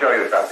Let me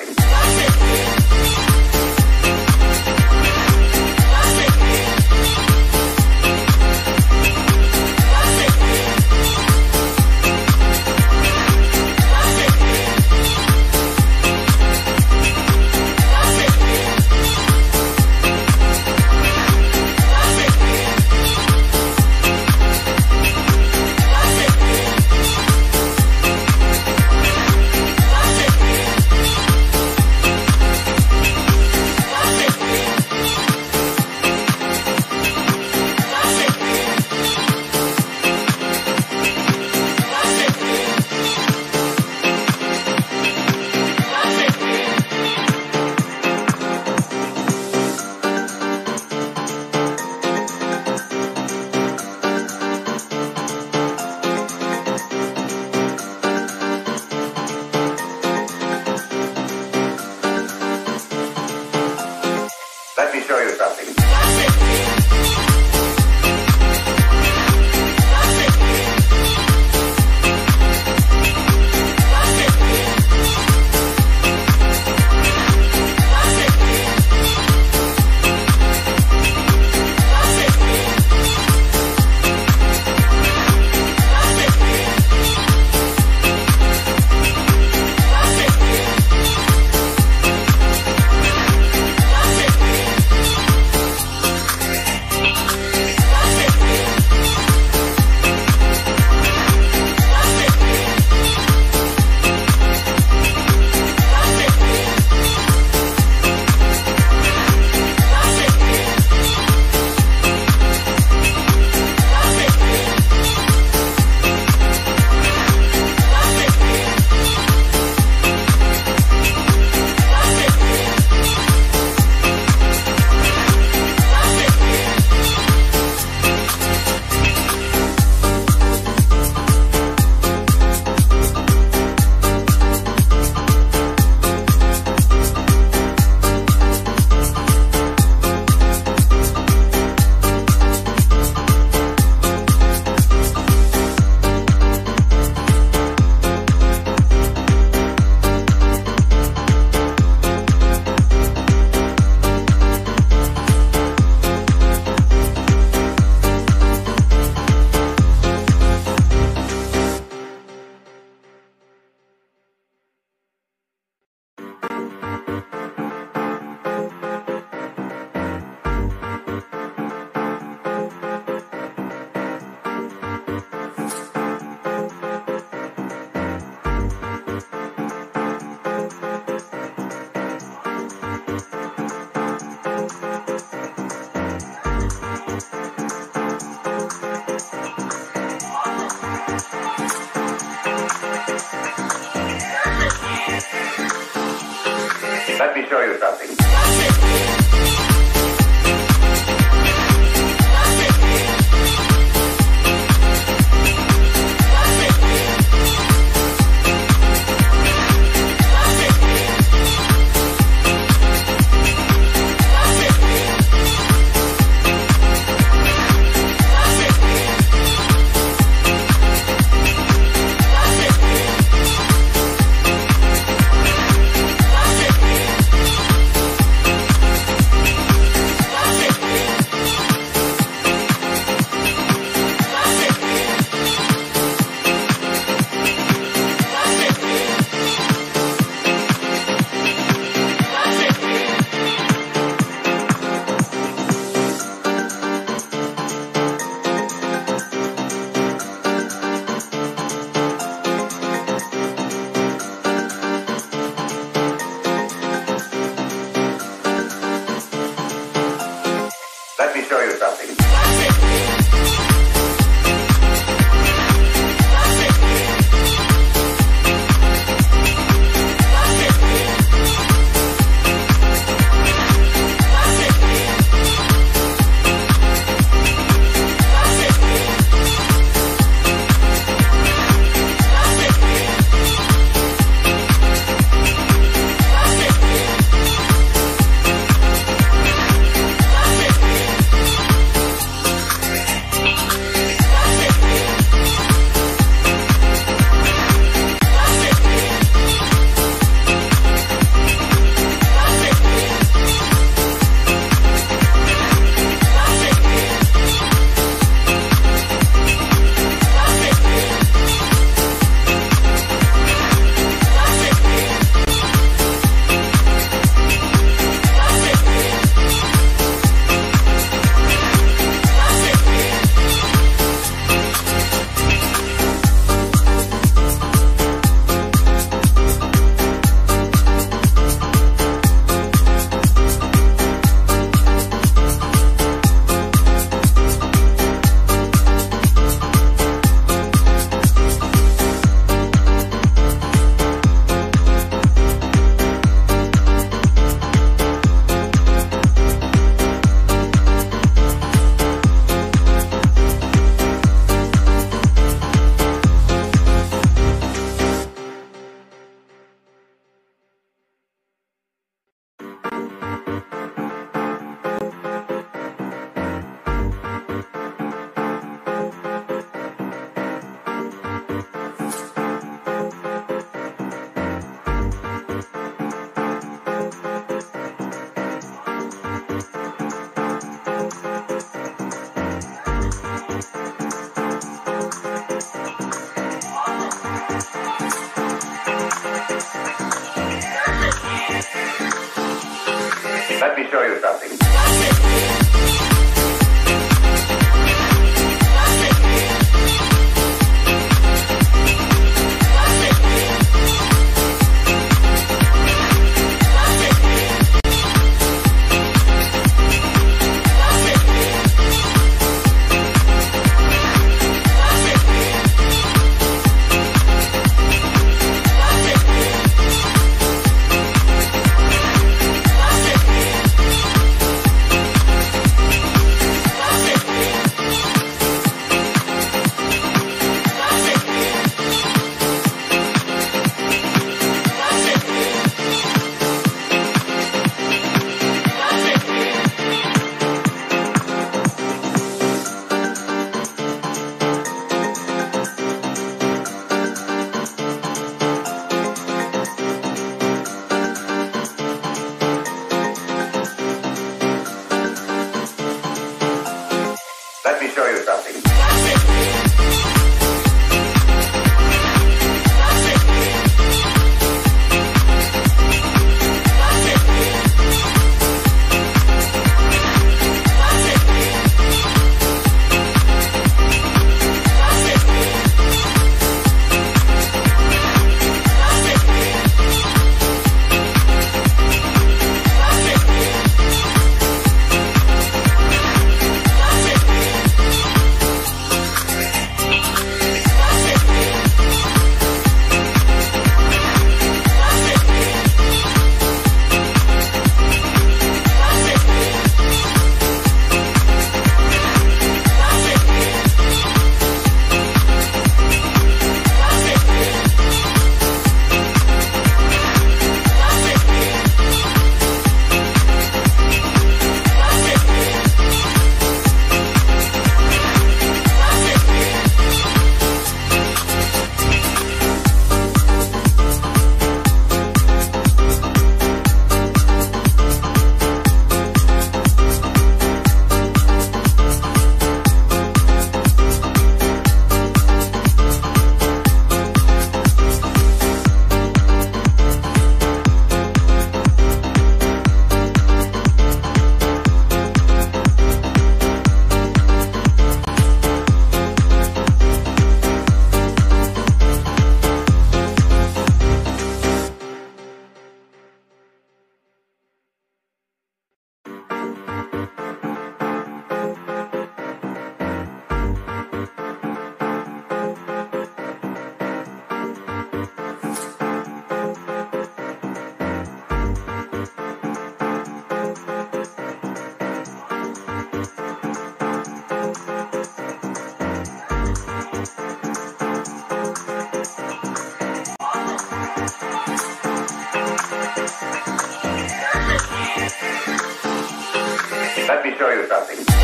Let me show you something.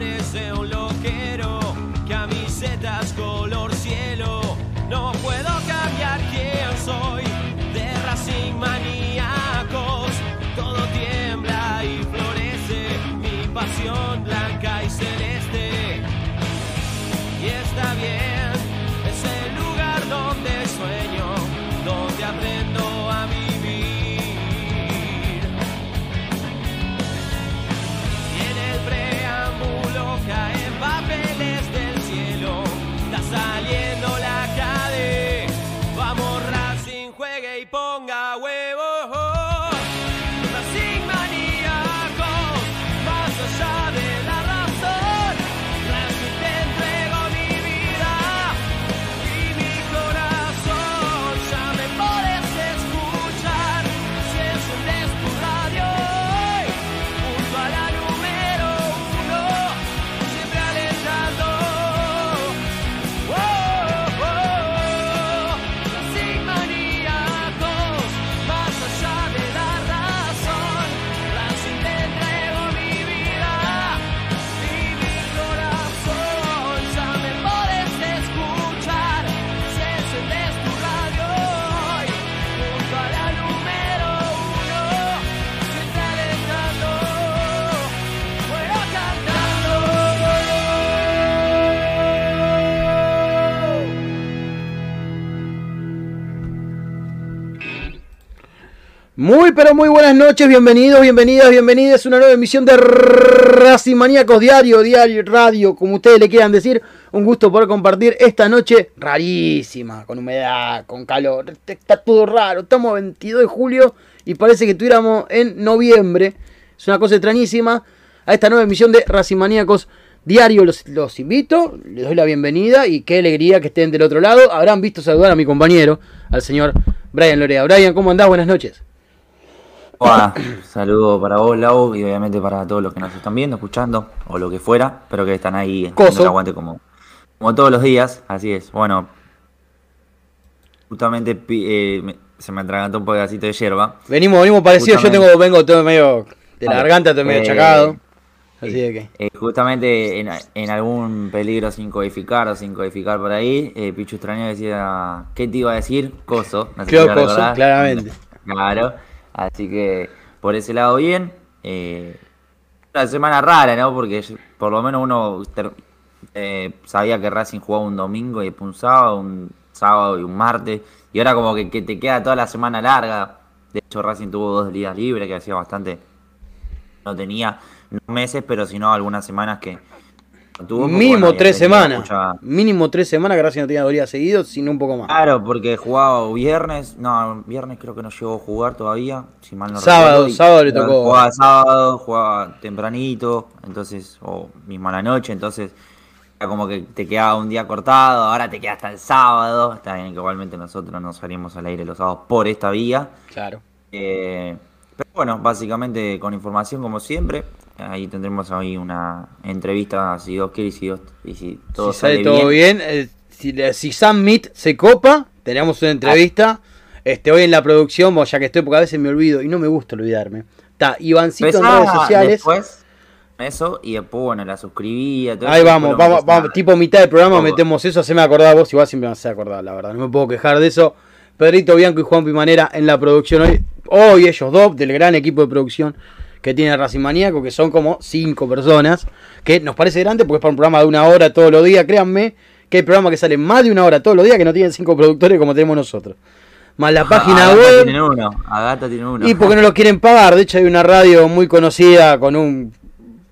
Parece un loquero, camisetas color cielo. No puedo cambiar quién Muy pero muy buenas noches, bienvenidos, bienvenidas, bienvenidas a una nueva emisión de Racing Maníacos Diario, Diario, Radio, como ustedes le quieran decir. Un gusto poder compartir esta noche rarísima, con humedad, con calor. Está todo raro, estamos a 22 de julio y parece que estuviéramos en noviembre. Es una cosa extrañísima a esta nueva emisión de Racing Maníacos Diario. Los, los invito, les doy la bienvenida y qué alegría que estén del otro lado. Habrán visto saludar a mi compañero, al señor Brian Lorea. Brian, ¿cómo andás? Buenas noches. Hola, saludo para vos, Lau, y obviamente para todos los que nos están viendo, escuchando, o lo que fuera. Espero que están ahí el aguante como, como todos los días. Así es. Bueno, justamente eh, me- se me atragantó un pedacito de hierba. Venimos, venimos parecidos. Yo Justamente. tengo, vengo todo medio de la Vale. garganta, todo medio Eh, chacado. Así de que. Eh, justamente en, en algún peligro sin codificar o sin codificar por ahí, eh, Pichu Extraño decía, ¿qué te iba a decir? Coso. No sé si coso, claramente. Claro, así que por ese lado bien. Eh, una semana rara, ¿no? Porque por lo menos uno eh, sabía que Racing jugaba un domingo y un sábado, un sábado y un martes. Y ahora como que, que te queda toda la semana larga. De hecho, Racing tuvo dos días libres, que hacía bastante. No tenía, no meses, pero sino algunas semanas que tuvo Mínimo bueno, tres semanas. mucha- Mínimo tres semanas que Racing no tenía dos días seguidos, sino un poco más. Claro, porque jugaba viernes, no, viernes creo que no llegó a jugar todavía, si mal no Sábado, recuerdo, y- sábado le tocó. Jugaba sábado, jugaba tempranito, entonces, o mismo a la noche, entonces era como que te quedaba un día cortado, ahora te queda hasta el sábado, está bien que igualmente nosotros no salimos al aire los sábados por esta vía, Claro. eh, pero bueno, básicamente con información como siempre, ahí tendremos ahí una entrevista si Dios quiere y si, Dios- y si todo si sale sale todo bien, eh, si, si Sam Meet se copa, tenemos una entrevista. Este, hoy en la producción, ya que estoy, porque a veces me olvido y no me gusta olvidarme. Está Ivancito en redes sociales. Después, eso, y después, bueno, la suscribí. todo Ahí vamos, vamos, vamos, tipo mitad del programa Todo. metemos eso, haceme acordar vos, igual siempre me hace acordar, la verdad, no me puedo quejar de eso. Pedrito Bianco y Juan Pimanera en la producción hoy, hoy ellos dos, del gran equipo de producción que tiene Racing Maníaco, que son como cinco personas, que nos parece grande porque es para un programa de una hora todos los días, créanme, que hay programas que salen más de una hora todos los días que no tienen cinco productores como tenemos nosotros. Más la página Agata web. tiene uno, Agata tiene uno. Y porque no lo quieren pagar. De hecho, hay una radio muy conocida con un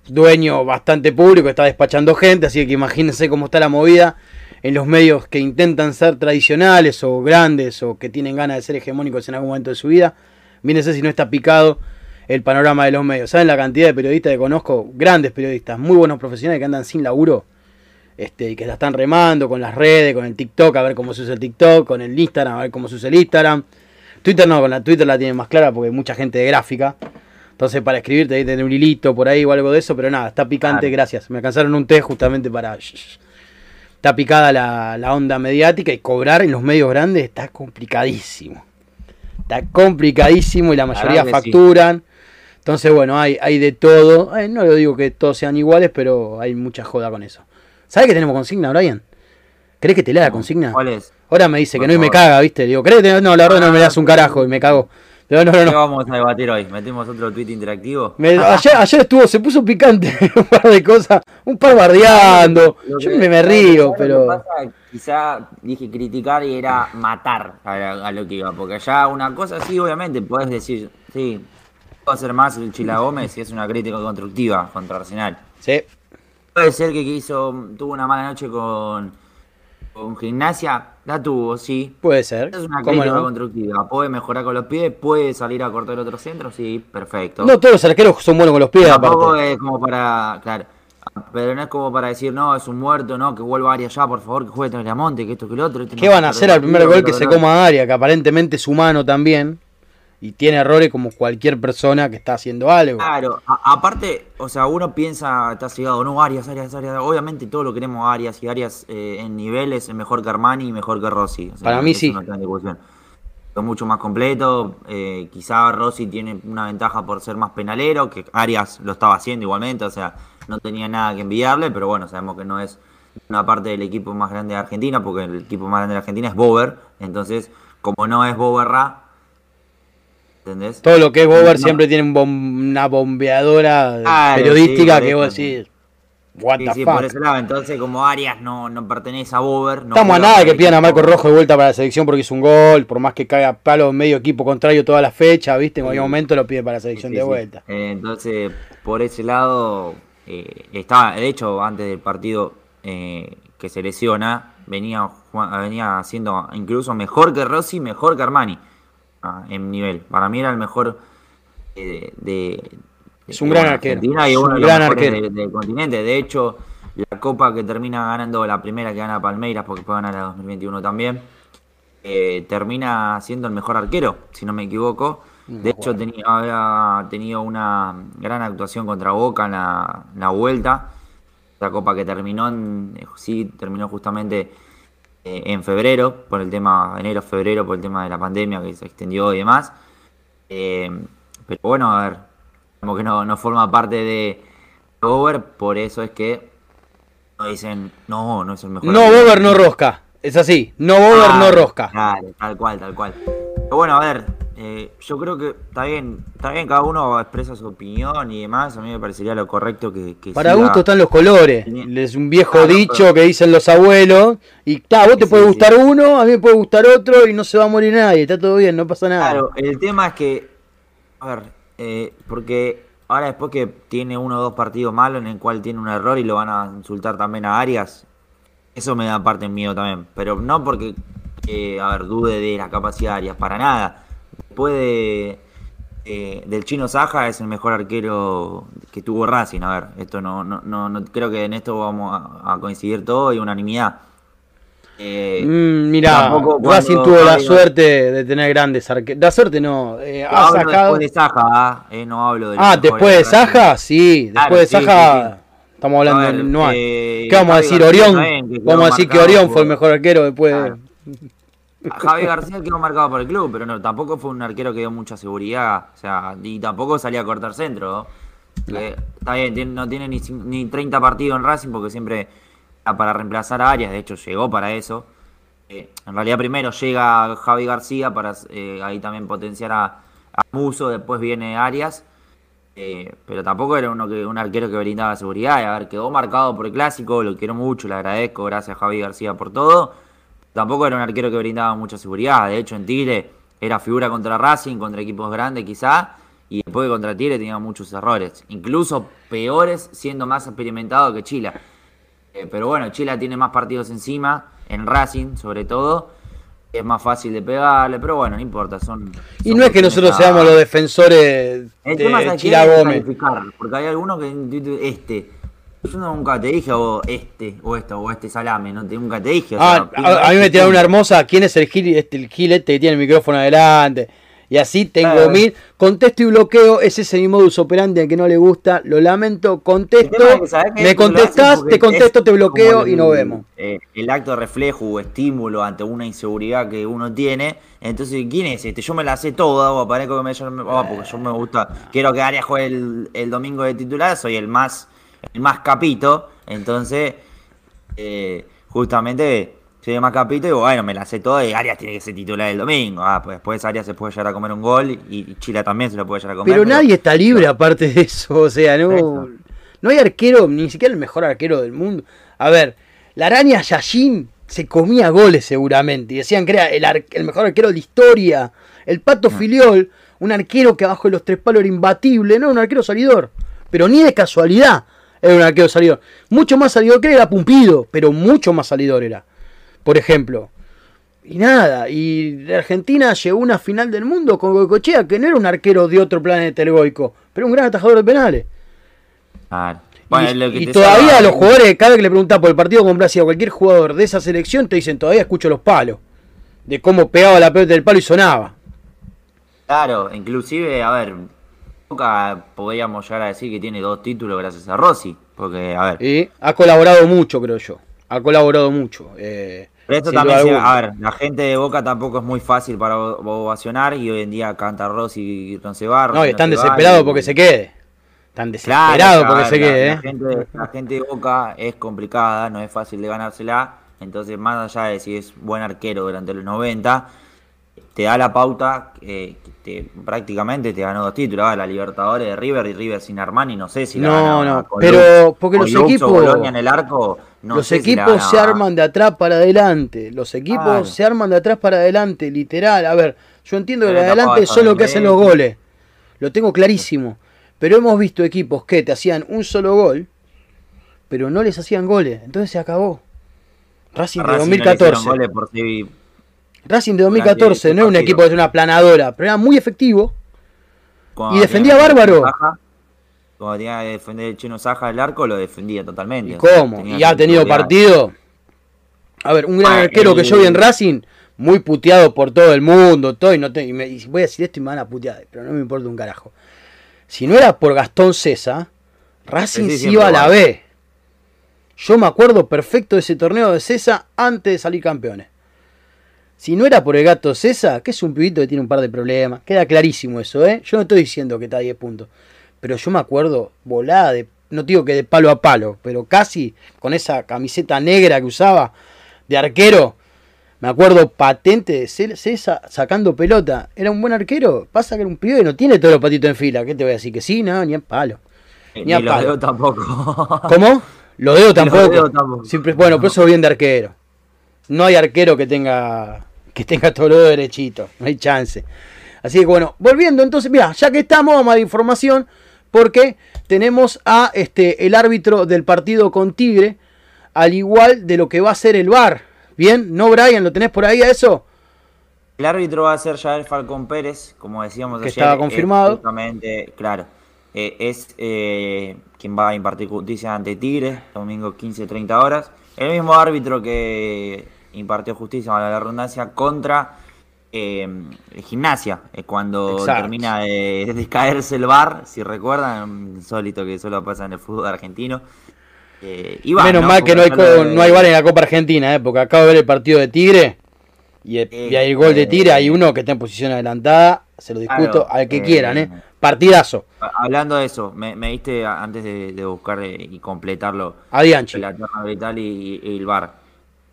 dueño bastante público, está despachando gente, así que imagínense cómo está la movida en los medios que intentan ser tradicionales o grandes o que tienen ganas de ser hegemónicos en algún momento de su vida. Mírense si no está picado el panorama de los medios. ¿Saben la cantidad de periodistas que conozco? Grandes periodistas, muy buenos profesionales que andan sin laburo. Este, y que la están remando con las redes, con el TikTok, a ver cómo se usa el TikTok, con el Instagram, a ver cómo se usa el Instagram. Twitter no, con la Twitter la tienen más clara porque hay mucha gente de gráfica. Entonces para escribirte ahí tener un hilito por ahí o algo de eso, pero nada, está picante, Claro. gracias. Me alcanzaron un té justamente para... Está picada la, la onda mediática y cobrar en los medios grandes está complicadísimo. Está complicadísimo y la mayoría que sí. Entonces, bueno, hay, hay de todo. Eh, no lo digo que todos sean iguales, pero hay mucha joda con eso. ¿Sabes que tenemos consigna, Brian? ¿Crees que te lea la consigna? ¿Cuál es? Ahora me dice Por que no y me caga, ¿viste? Digo, ¿crees que no? La verdad no me das un carajo y me cago. Digo, no, no, ¿Qué no. vamos a debatir hoy? ¿Metemos otro tweet interactivo? Me- ayer, ayer estuvo, se puso picante un par de cosas, un par bardeando. Yo que- me, me ¿sabes río, pero. pasa? Quizá dije criticar y era matar a, lo que iba. Porque ya una cosa sí, obviamente, puedes decir, sí, puedo hacer más el Chila Gómez si es una crítica constructiva contra Arsenal. Sí, Puede ser que hizo, tuvo una mala noche con, con gimnasia, la tuvo, sí. puede ser. Es una ¿Cómo crítica no? constructiva. ¿Puede mejorar con los pies? ¿Puede salir a cortar otro centro? Sí, perfecto. No todos los arqueros son buenos con los pies, Tampoco aparte. es como para. Claro. Pero no es como para decir, no, es un muerto, no, que vuelva a área ya, por favor, que juegue Tagliamonte, que esto, que lo otro. este ¿Qué no van a hacer al primer gol que bla, se coma a Aria, que aparentemente es humano también? Y tiene errores como cualquier persona que está haciendo algo. Claro, a- aparte, o sea, uno piensa, está cegado, no, Arias, Arias, Arias. Obviamente todos lo queremos a Arias y Arias eh, en niveles es mejor que Armani y mejor que Rossi. O sea, Para mí sí. no. Es mucho más completo. eh, quizá Rossi tiene una ventaja por ser más penalero, que Arias lo estaba haciendo igualmente, o sea, no tenía nada que envidiarle, pero bueno, sabemos que no es una parte del equipo más grande de Argentina, porque el equipo más grande de Argentina es Bober. Entonces, como no es Bober Ra, ¿entendés? Todo lo que es Bober No. siempre tiene un bom- una bombeadora Claro, periodística sí, que vos decís, what Sí, the sí, fuck. por ese lado. Entonces, como Arias no, no pertenece a Bober. No Estamos a nada que pidan a. Marco Rojo de vuelta para la selección porque hizo un gol, por más que caiga palo en medio equipo contrario toda la fecha, ¿viste? En cualquier momento lo pide para la selección de vuelta. Eh, entonces, por ese lado, eh, estaba, de hecho, antes del partido eh, que se lesiona, venía, venía siendo incluso mejor que Rossi, mejor que Armani ah, en nivel. Para mí era el mejor eh, de, Es un de gran arquero, Argentina y uno un de los gran mejores arquero. de- del continente. De hecho, la copa que termina ganando la primera que gana Palmeiras, porque puede ganar la 2021 también, eh, termina siendo el mejor arquero, si no me equivoco. De hecho, tenía, había tenido una gran actuación contra Boca en la, en la vuelta. La copa que terminó, en, eh, sí, terminó justamente eh, en febrero, por el tema, enero, febrero, por el tema de la pandemia que se extendió y demás. Eh, pero bueno, a ver, como que no, no forma parte de Over, por eso es que no dicen, no, no es el mejor. No arquero". Bober, no Rosca. Es así. No Bober, no Claro, Rosca. Claro, tal cual, tal cual. Pero bueno, a ver, eh, yo creo que está bien, está bien, cada uno expresa su opinión y demás. A mí me parecería lo correcto que. que Para siga- gusto están los colores. Es un viejo Claro, dicho pero- que dicen los abuelos. Y ta, vos te Sí, puede sí, gustar sí. uno, a mí me puede gustar otro y no se va a morir nadie. Está todo bien, no pasa nada. Claro, el tema es que. A ver, eh, porque ahora después que tiene uno o dos partidos malos en el cual tiene un error y lo van a insultar también a Arias, eso me da parte miedo también. Pero no porque, eh, a ver, dude de la capacidad de Arias, para nada. Después de, eh, del chino Saja es el mejor arquero que tuvo Racing. A ver, esto no, no, no, no- creo que en esto vamos a, a coincidir todos y unanimidad. Eh, Mm, cuando Racing tuvo la suerte de tener grandes arqueros. La suerte no, eh, ha hablo sacado. después de Saja, ¿ah? Eh, no hablo de Ah, después de. Saja, sí. Después de Saja, estamos hablando de no eh, ¿Qué vamos a decir? Orión. Vamos a decir que Orión fue el mejor arquero después. Javi García quedó marcado por el club, pero no, tampoco fue un arquero que dio mucha seguridad. O sea, y tampoco salía a cortar centro. está bien, no tiene ni, ni 30 partidos en Racing porque siempre para reemplazar a Arias. De hecho, llegó para eso. Eh, en realidad, primero llega Javi García para eh, ahí también potenciar a, a Muso. Después viene Arias. Eh, pero tampoco era uno que, un arquero que brindaba seguridad. Y, a ver, quedó marcado por el clásico, lo quiero mucho, le agradezco, gracias a Javi García por todo. Tampoco era un arquero que brindaba mucha seguridad. De hecho, en Tigre era figura contra Racing, contra equipos grandes quizá. Y después de contra Tigre tenía muchos errores. Incluso peores siendo más experimentado que Chila. Eh, pero bueno, Chila tiene más partidos encima, en Racing sobre todo. Es más fácil de pegarle, pero bueno, no importa. Son, Y no es que nosotros seamos los defensores el tema de es Chila Gómez. porque hay algunos que este. Yo nunca te dije o este, o esto, o este salame, no te, nunca te dije. o Ah, sea, a, a mí me este tiraron una hermosa. ¿Quién es el gil, este, el gil este que tiene el micrófono adelante? Y así tengo Claro. mil. Contesto y bloqueo. Es ese mi modus operandi al que no le gusta. Lo lamento. Contesto. Me contestás, te contesto, es te bloqueo y nos vemos. eh, el acto de reflejo o estímulo ante una inseguridad que uno tiene. Entonces, ¿quién es este? Yo me la sé toda, o aparezco que me, yo oh, porque yo me gusta. Quiero que Arias juegue el, el domingo de titular, soy el más, el más capito. Entonces, eh, justamente soy el más capito y digo, bueno, me la sé toda y Arias tiene que ser titular el domingo. Ah, pues después Arias se puede llegar a comer un gol y, y Chila también se lo puede llegar a comer. Pero nadie está libre aparte de eso. O sea, no, no hay arquero, ni siquiera el mejor arquero del mundo. A ver, la araña Yashin se comía goles seguramente. Y decían que era el, el mejor arquero de la historia. El Pato Filiol, un arquero que abajo de los tres palos era imbatible. No un arquero salidor. Pero ni de casualidad era un arquero salidor. Mucho más salidor que él era Pumpido, pero mucho más salidor era. Por ejemplo. Y nada, y la Argentina llegó a una final del mundo con Goicochea, que no era un arquero de otro planeta el Goico, pero un gran atajador de penales. Claro. Bueno, y lo que y todavía los jugadores, cada vez que le preguntás por el partido con Brasil a cualquier jugador de esa selección, te dicen, todavía escucho los palos. De cómo pegaba la pelota del palo y sonaba. Claro, inclusive, a ver, Boca podríamos llegar a decir que tiene dos títulos gracias a Rossi, porque, a ver, Y ha colaborado mucho, creo yo. Ha colaborado mucho. eh, pero esto también, a ver, la gente de Boca tampoco es muy fácil para ovacionar y hoy en día canta Rossi y va. No, están desesperados y- porque se quede. Están Claro, desesperados a porque ver, se la- quede, la, ¿eh? gente, la gente de Boca es complicada, no es fácil de ganársela, entonces más allá de si es buen arquero durante los 90, te da la pauta eh, que te, prácticamente te ganó dos títulos, ah, la Libertadores de River y River sin Armani, no sé si la No, no, con pero porque los equipos- en el arco, no los sé si la equipos se arman de atrás para adelante. Los equipos Claro. se arman de atrás para adelante, literal. A ver, yo entiendo que Pero de tapaba adelante son lo que hacen los goles. Lo tengo clarísimo. Pero hemos visto equipos que te hacían un solo gol, pero no les hacían goles. Entonces se acabó. Racing de Racing no le hicieron 2014. goles por Racing de 2014 no era un equipo de una planadora, pero era muy efectivo. cuando Y defendía bárbaro. Saja, Cuando tenía que defender el chino Saja del arco, lo defendía totalmente. ¿Y cómo? Y ha tenido partido. A ver, un gran Ah, arquero que yo el- vi en Racing, muy puteado por todo el mundo, todo, y, no te- y me- y voy a decir esto y me van a putear, pero no me importa un carajo. Si no era por Gastón César, Racing se iba a la. B. Yo me acuerdo perfecto de ese torneo de César antes de salir campeones. Si no era por el gato César, que es un pibito que tiene un par de problemas, queda clarísimo eso, ¿eh? Yo no estoy diciendo que está a 10 puntos, pero yo me acuerdo volada de, no digo que de palo a palo, pero casi con esa camiseta negra que usaba de arquero. Me acuerdo patente de Cé- César sacando pelota. Era un buen arquero. Pasa que era un pibe no tiene todos los patitos en fila. ¿Qué te voy a decir? Que sí, no, ni a palo. Ni a Ni los palo. dedos tampoco. ¿Cómo? Lo dedo tampoco. dedos tampoco. Siempre, bueno, pero eso bien de arquero. No hay arquero que tenga que tenga dedos derechitos. No hay chance. Así que bueno, volviendo entonces, mira, ya que estamos, vamos a dar información. porque tenemos a este, el árbitro del partido con Tigre, al igual de lo que va a ser el VAR. Bien, ¿no, Brian? ¿Lo tenés por ahí a eso? El árbitro va a ser ya el Falcón Pérez, como decíamos Que ayer. estaba confirmado. justamente, claro. eh, es eh, quien va a impartir justicia ante Tigre, domingo 15-30 horas. El mismo árbitro que impartió justicia, a la redundancia, contra eh, Gimnasia, eh, cuando Exacto. termina de, de caerse el bar, si recuerdan, insólito que solo pasa en el fútbol argentino. Eh, y va, Menos ¿no? mal que no hay, de- no hay VAR en la Copa Argentina, ¿eh? porque acabo de ver el partido de Tigre y, el, y hay gol de Tigre, hay uno que está en posición adelantada, se lo discuto Claro, al que eh, quieran, ¿eh? Partidazo. Hablando de eso, me, me diste antes de, de buscar eh, y completarlo A Dianchi. la y, y el VAR.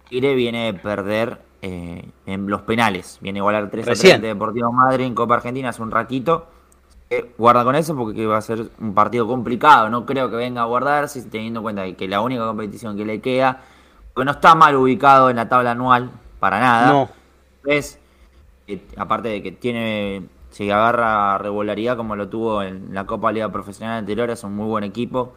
Tigre viene de perder eh, en los penales. Viene a igualar 3 a 3 Recién. ante Deportivo Madrid en Copa Argentina hace un ratito. Eh, guarda con eso porque va a ser un partido complicado. No creo que venga a guardarse, teniendo en cuenta que la única competición que le queda, que no está mal ubicado en la tabla anual, para nada. No. Es, eh, aparte de que tiene, se agarra regularidad como lo tuvo en la Copa Liga Profesional anterior, es un muy buen equipo,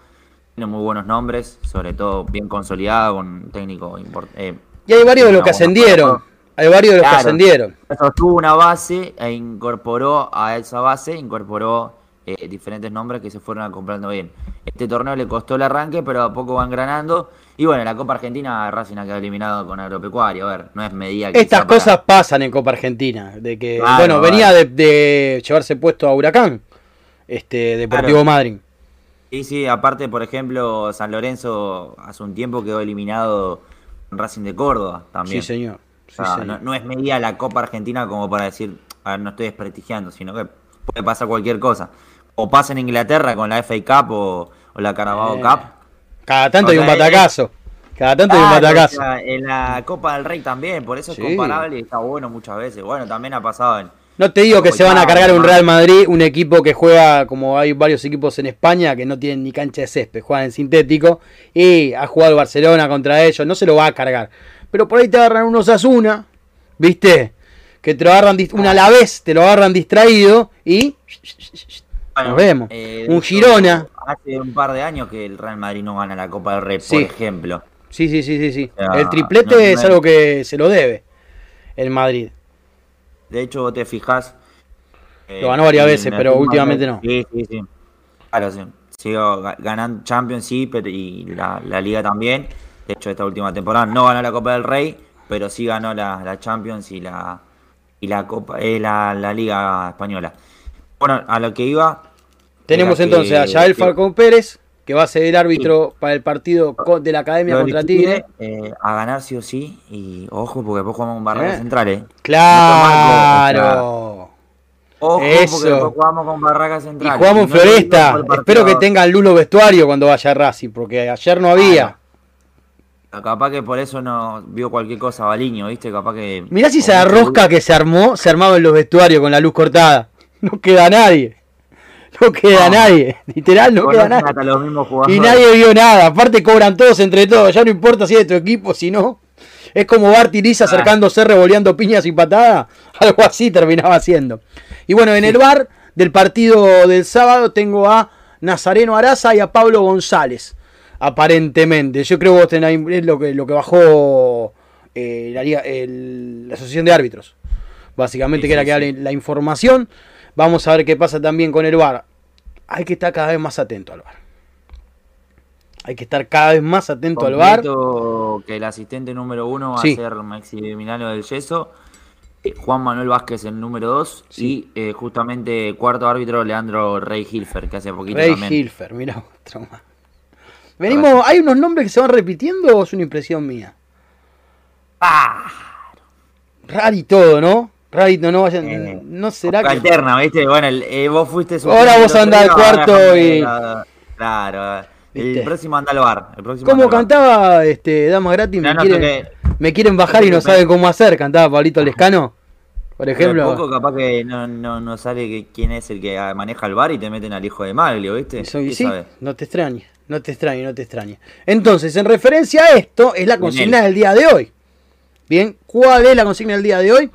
tiene muy buenos nombres, sobre todo bien consolidado, con un técnico importante. Y hay varios de los que ascendieron. Hay varios de los que ascendieron. Tuvo una base e incorporó a esa base, incorporó eh, diferentes nombres que se fueron acoplando bien. Este torneo le costó el arranque, pero a poco van granando. Y bueno, la Copa Argentina Racing ha quedado eliminado con Agropecuario. A ver, no es medida que Estas para- cosas pasan en Copa Argentina. De que, Claro, bueno, venía de llevarse puesto a Huracán, este Deportivo Claro. Madrid. Sí, sí, aparte, por ejemplo, San Lorenzo hace un tiempo quedó eliminado con Racing de Córdoba también. Sí, señor. Sí, O sea, señor. no, no es medida la Copa Argentina como para decir, a ver, no estoy desprestigiando, sino que puede pasar cualquier cosa. O pasa en Inglaterra con la FA Cup o, o la Carabao Eh, Cup. Cada tanto O hay un batacazo. Cada tanto hay un Claro, batacazo. en la Copa del Rey también, por eso Sí. es comparable y está bueno muchas veces. Bueno, también ha pasado en... No te digo que se van a cargar un Real Madrid, un equipo que juega como hay varios equipos en España que no tienen ni cancha de césped, juegan en sintético y ha jugado Barcelona contra ellos, no se lo va a cargar. Pero por ahí te agarran unos Asuna, ¿viste? Que te lo agarran una a la vez, te lo agarran distraído y Bueno, nos vemos. eh, un Girona. Hace un par de años que el Real Madrid no gana la Copa del Rey, Sí. por ejemplo. Sí, sí, sí, sí, sí. O sea, El triplete no- es algo que se lo debe el Madrid. De hecho, vos te fijas. eh, Lo ganó varias en veces, pero última últimamente no. Sí, sí, sí. Claro, sí. Sigo ga- ganando Champions, sí, pero y la, la Liga también. De hecho, esta última temporada no ganó la Copa del Rey, pero sí ganó la, la Champions y la y la Copa, eh, la, la Liga Española. Bueno, a lo que iba. Tenemos entonces que- a Yael Falcón Pérez, que va a ser el árbitro para el partido de la Academia lo contra Tigre. eh, a ganar sí o sí. Y ojo, porque después jugamos con Barracas Eh. Centrales. Claro. Ojo, Eso. porque después jugamos con Barracas Y Centrales. jugamos en no Floresta. Espero que tengan Lulo vestuario cuando vaya Racing, porque ayer no había. Capaz que por eso no vio cualquier cosa Baliño, ¿viste? Capaz que. Mirá si esa rosca que se armó, se armaba en los vestuarios con la luz cortada. No queda nadie. No queda No. nadie. Literal, no queda conocen nadie. hasta los mismos. Y nadie vio nada. Aparte cobran todos entre todos. Ya no importa si es de tu equipo, si no. Es como Bart y Lisa Ah. acercándose, revoleando piñas y patadas. Algo así terminaba haciendo. Y bueno, en el bar del partido del sábado tengo a Nazareno Araza y a Pablo González. Aparentemente. Yo creo que vos tenés es lo que, lo que bajó eh, la, el- la Asociación de Árbitros. Básicamente Sí, que era sí, que dale la información. Vamos a ver qué pasa también con el bar. Hay que estar cada vez más atento al bar. Hay que estar cada vez más atento al bar. Completo que el asistente número uno va Sí. a ser Maxi Milano del Yeso. eh, Juan Manuel Vázquez el número dos. Sí. Y eh, justamente cuarto árbitro Leandro Rey Hilfer, que hace poquito Rey también. Hilfer, mira otro más. Venimos, ¿hay unos nombres que se van repitiendo o es una impresión mía? ¡Ah! Rari todo, ¿no? Rarito, no vayan. Eh, no será que. Alterna, ¿viste? Bueno, el- eh, vos fuiste su Ahora vos andás al cuarto y- Claro. ¿Viste? El próximo anda al bar. El próximo ¿Cómo bar. cantaba este Damas Gratis? Me, No, quieren, me quieren bajar y no saben cómo hacer. Cantaba Pablito Lescano, por Pero ejemplo. poco capaz que no, no, que- quién es el que maneja el bar y te meten al hijo de Maglio, ¿viste? Eso, y ¿Qué sí, sabe? no te extrañes, no te extrañes, no te extrañes. Entonces, en referencia a esto, es la consigna del día de hoy. Bien, ¿cuál es la consigna del día de hoy?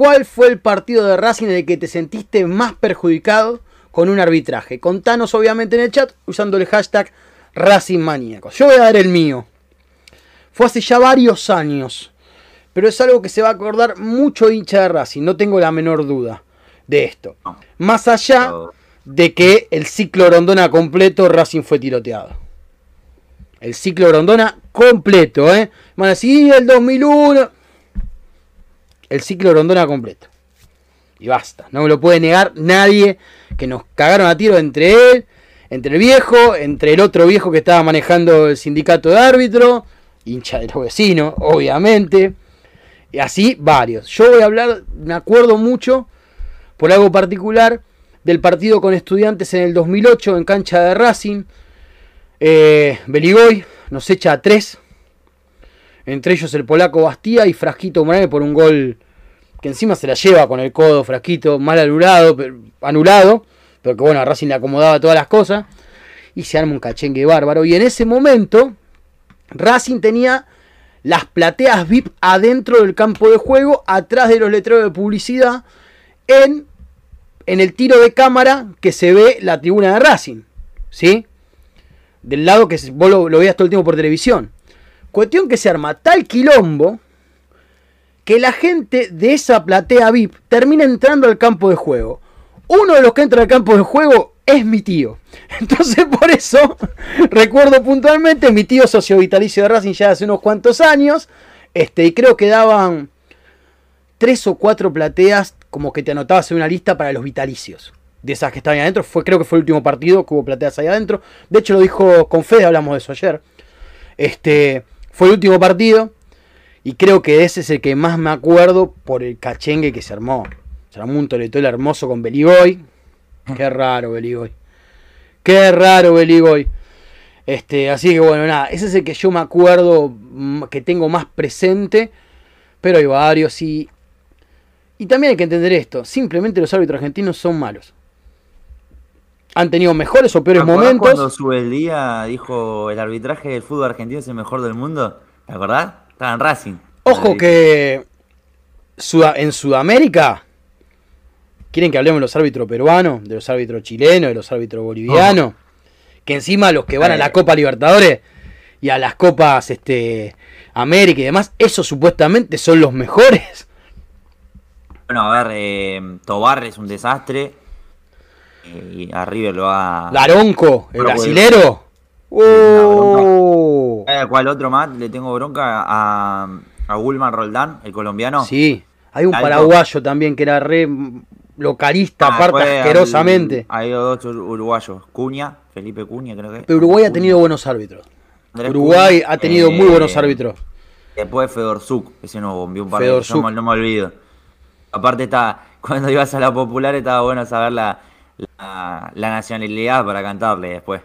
¿Cuál fue el partido de Racing en el que te sentiste más perjudicado con un arbitraje. Contanos obviamente en el chat usando el hashtag Racing Maníacos. Yo voy a dar el mío. Fue hace ya varios años. Pero es algo que se va a acordar mucho hincha de Racing. No tengo la menor duda de esto. Más allá de que el ciclo Rondona completo Racing fue tiroteado. El ciclo Rondona completo, ¿eh? Van a decir, "Sí, el 2001. El ciclo Rondona completo. Y basta. No me lo puede negar nadie que nos cagaron a tiro entre él, entre el viejo, entre el otro viejo que estaba manejando el sindicato de árbitro, hincha de los vecinos, obviamente. Y así varios. Yo voy a hablar, me acuerdo mucho, por algo particular, del partido con estudiantes en el 2008 en cancha de Racing. Eh, Beligoy nos echa a tres. Entre ellos el polaco Bastía y Frasquito Morales por un gol que encima se la lleva con el codo Frasquito, mal anulado, pero, anulado, pero que bueno, a Racing le acomodaba todas las cosas. Y se arma un cachengue bárbaro. Y en ese momento, Racing tenía las plateas VIP adentro del campo de juego, atrás de los letreros de publicidad, en, en el tiro de cámara que se ve la tribuna de Racing. ¿Sí? Del lado que vos lo, lo veías todo el tiempo por televisión. Cuestión que se arma tal quilombo que la gente de esa platea VIP termina entrando al campo de juego. Uno de los que entra al campo de juego es mi tío. Entonces por eso recuerdo puntualmente mi tío socio vitalicio de Racing ya hace unos cuantos años. Este, y creo que daban tres o cuatro plateas como que te anotabas en una lista para los vitalicios. De esas que estaban adentro. Fue, creo que fue el último partido que hubo plateas ahí adentro. De hecho lo dijo con Fede, hablamos de eso ayer. Este, fue el último partido. Y creo que ese es el que más me acuerdo por el cachengue que se armó. Se armó un toletol hermoso con Beligoy. Qué raro Beligoy. Qué raro Beligoy. Este, así que bueno, nada, ese es el que yo me acuerdo mm, que tengo más presente. Pero hay varios y. Y también hay que entender esto. Simplemente los árbitros argentinos son malos. Han tenido mejores o peores ¿Te acordás momentos. cuando sube el día dijo el arbitraje del fútbol argentino es el mejor del mundo? ¿Te acordás? Estaba en Racing. Ojo que en Sudamérica quieren que hablemos de los árbitros peruanos, de los árbitros chilenos, de los árbitros bolivianos, que encima los que van a la Eh. Copa Libertadores y a las Copas este, América y demás, esos supuestamente son los mejores. Bueno, a ver, eh, Tobar es un desastre. Eh, y a River lo va. Laronco, el pues, brasilero. Oh. ¿Sabes a cuál otro más? Le tengo bronca a, a Gulman Roldán, el colombiano. Sí, hay un paraguayo también que era re localista, Ah, aparte asquerosamente. Hay dos ur- uruguayos. Cuña, Felipe Cuña, creo que. Pero Uruguay ha tenido buenos árbitros. Andrés Uruguay Cuña, ha tenido muy eh, buenos árbitros. Después Fedorzuk, ese no bombeó un par de no, no me olvido. Aparte está, cuando ibas a la popular estaba bueno saber la, la, la nacionalidad para cantarle después.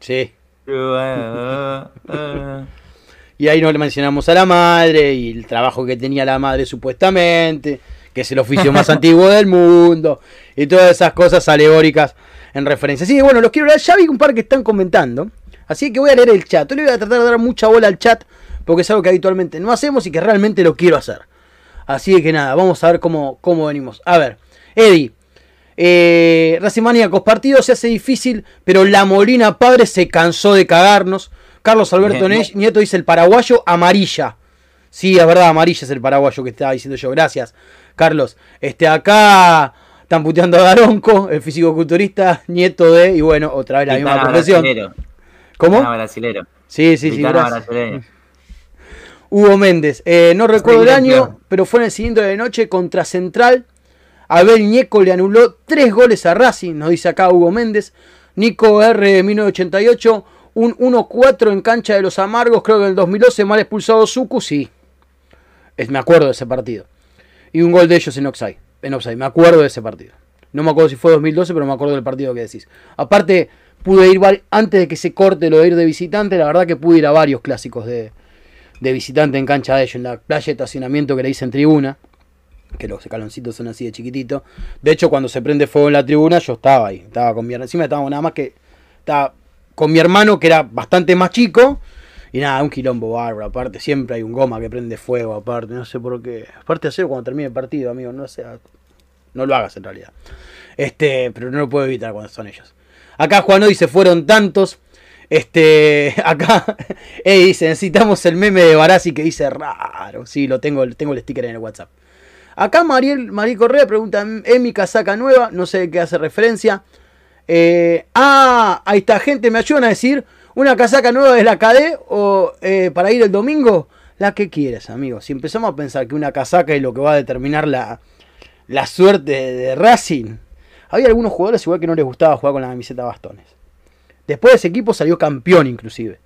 Sí. Y ahí no le mencionamos a la madre y el trabajo que tenía la madre supuestamente, que es el oficio más antiguo del mundo, y todas esas cosas alegóricas en referencia. Así que bueno, los quiero leer. Ya vi un par que están comentando, así que voy a leer el chat. Yo le voy a tratar de dar mucha bola al chat, porque es algo que habitualmente no hacemos y que realmente lo quiero hacer. Así que nada, vamos a ver cómo, cómo venimos. A ver, Eddie. Eh, Racing Maníacos, partido se hace difícil, pero la Molina padre se cansó de cagarnos. Carlos Alberto Bien, Nieto dice el paraguayo amarilla. Sí, es verdad, amarilla es el paraguayo que estaba diciendo yo. Gracias, Carlos. Este, acá están puteando a Daronco, el físico-culturista, nieto de, y bueno, otra vez la misma profesión. brasilero. ¿Cómo? Brasilero. Sí, sí, sí, gracias. Hugo Méndez, eh, no recuerdo el año, pero fue en el siguiente de noche contra Central. Abel Ñeco le anuló tres goles a Racing, nos dice acá Hugo Méndez. Nico R 1988, un 1-4 en cancha de los Amargos, creo que en el 2012, mal expulsado Suku, sí. Es- me acuerdo de ese partido. Y un gol de ellos en Oxide, en Offside, me acuerdo de ese partido. No me acuerdo si fue 2012, pero me acuerdo del partido que decís. Aparte, pude ir, antes de que se corte lo de ir de visitante, la verdad que pude ir a varios clásicos de, de visitante en cancha de ellos, en la playa de estacionamiento que le dicen tribuna, que los escaloncitos son así de chiquitito. De hecho, cuando se prende fuego en la tribuna, yo estaba ahí, estaba con mi hermano, encima estábamos nada más que, estaba con mi hermano que era bastante más chico, y nada, un quilombo bárbaro, aparte siempre hay un goma que prende fuego, aparte, no sé por qué. Aparte hacer cuando termine el partido, amigo, no sé. no lo hagas en realidad. Este, pero no lo puedo evitar cuando son ellos. Acá Juan dice, fueron tantos. Este, acá eh, dice, necesitamos el meme de Barassi que dice raro. Sí, lo tengo, tengo el sticker en el WhatsApp. Acá Mariel, Mariel Correa pregunta, ¿es mi casaca nueva? No sé de qué hace referencia. Eh, ah, ahí está, gente, me ayudan a decir, ¿una casaca nueva de la KD o eh, para ir el domingo? La que quieras, amigo. Si empezamos a pensar que una casaca es lo que va a determinar la, la suerte de Racing, había algunos jugadores igual que no les gustaba jugar con la camiseta bastones. Después de ese equipo salió campeón inclusive.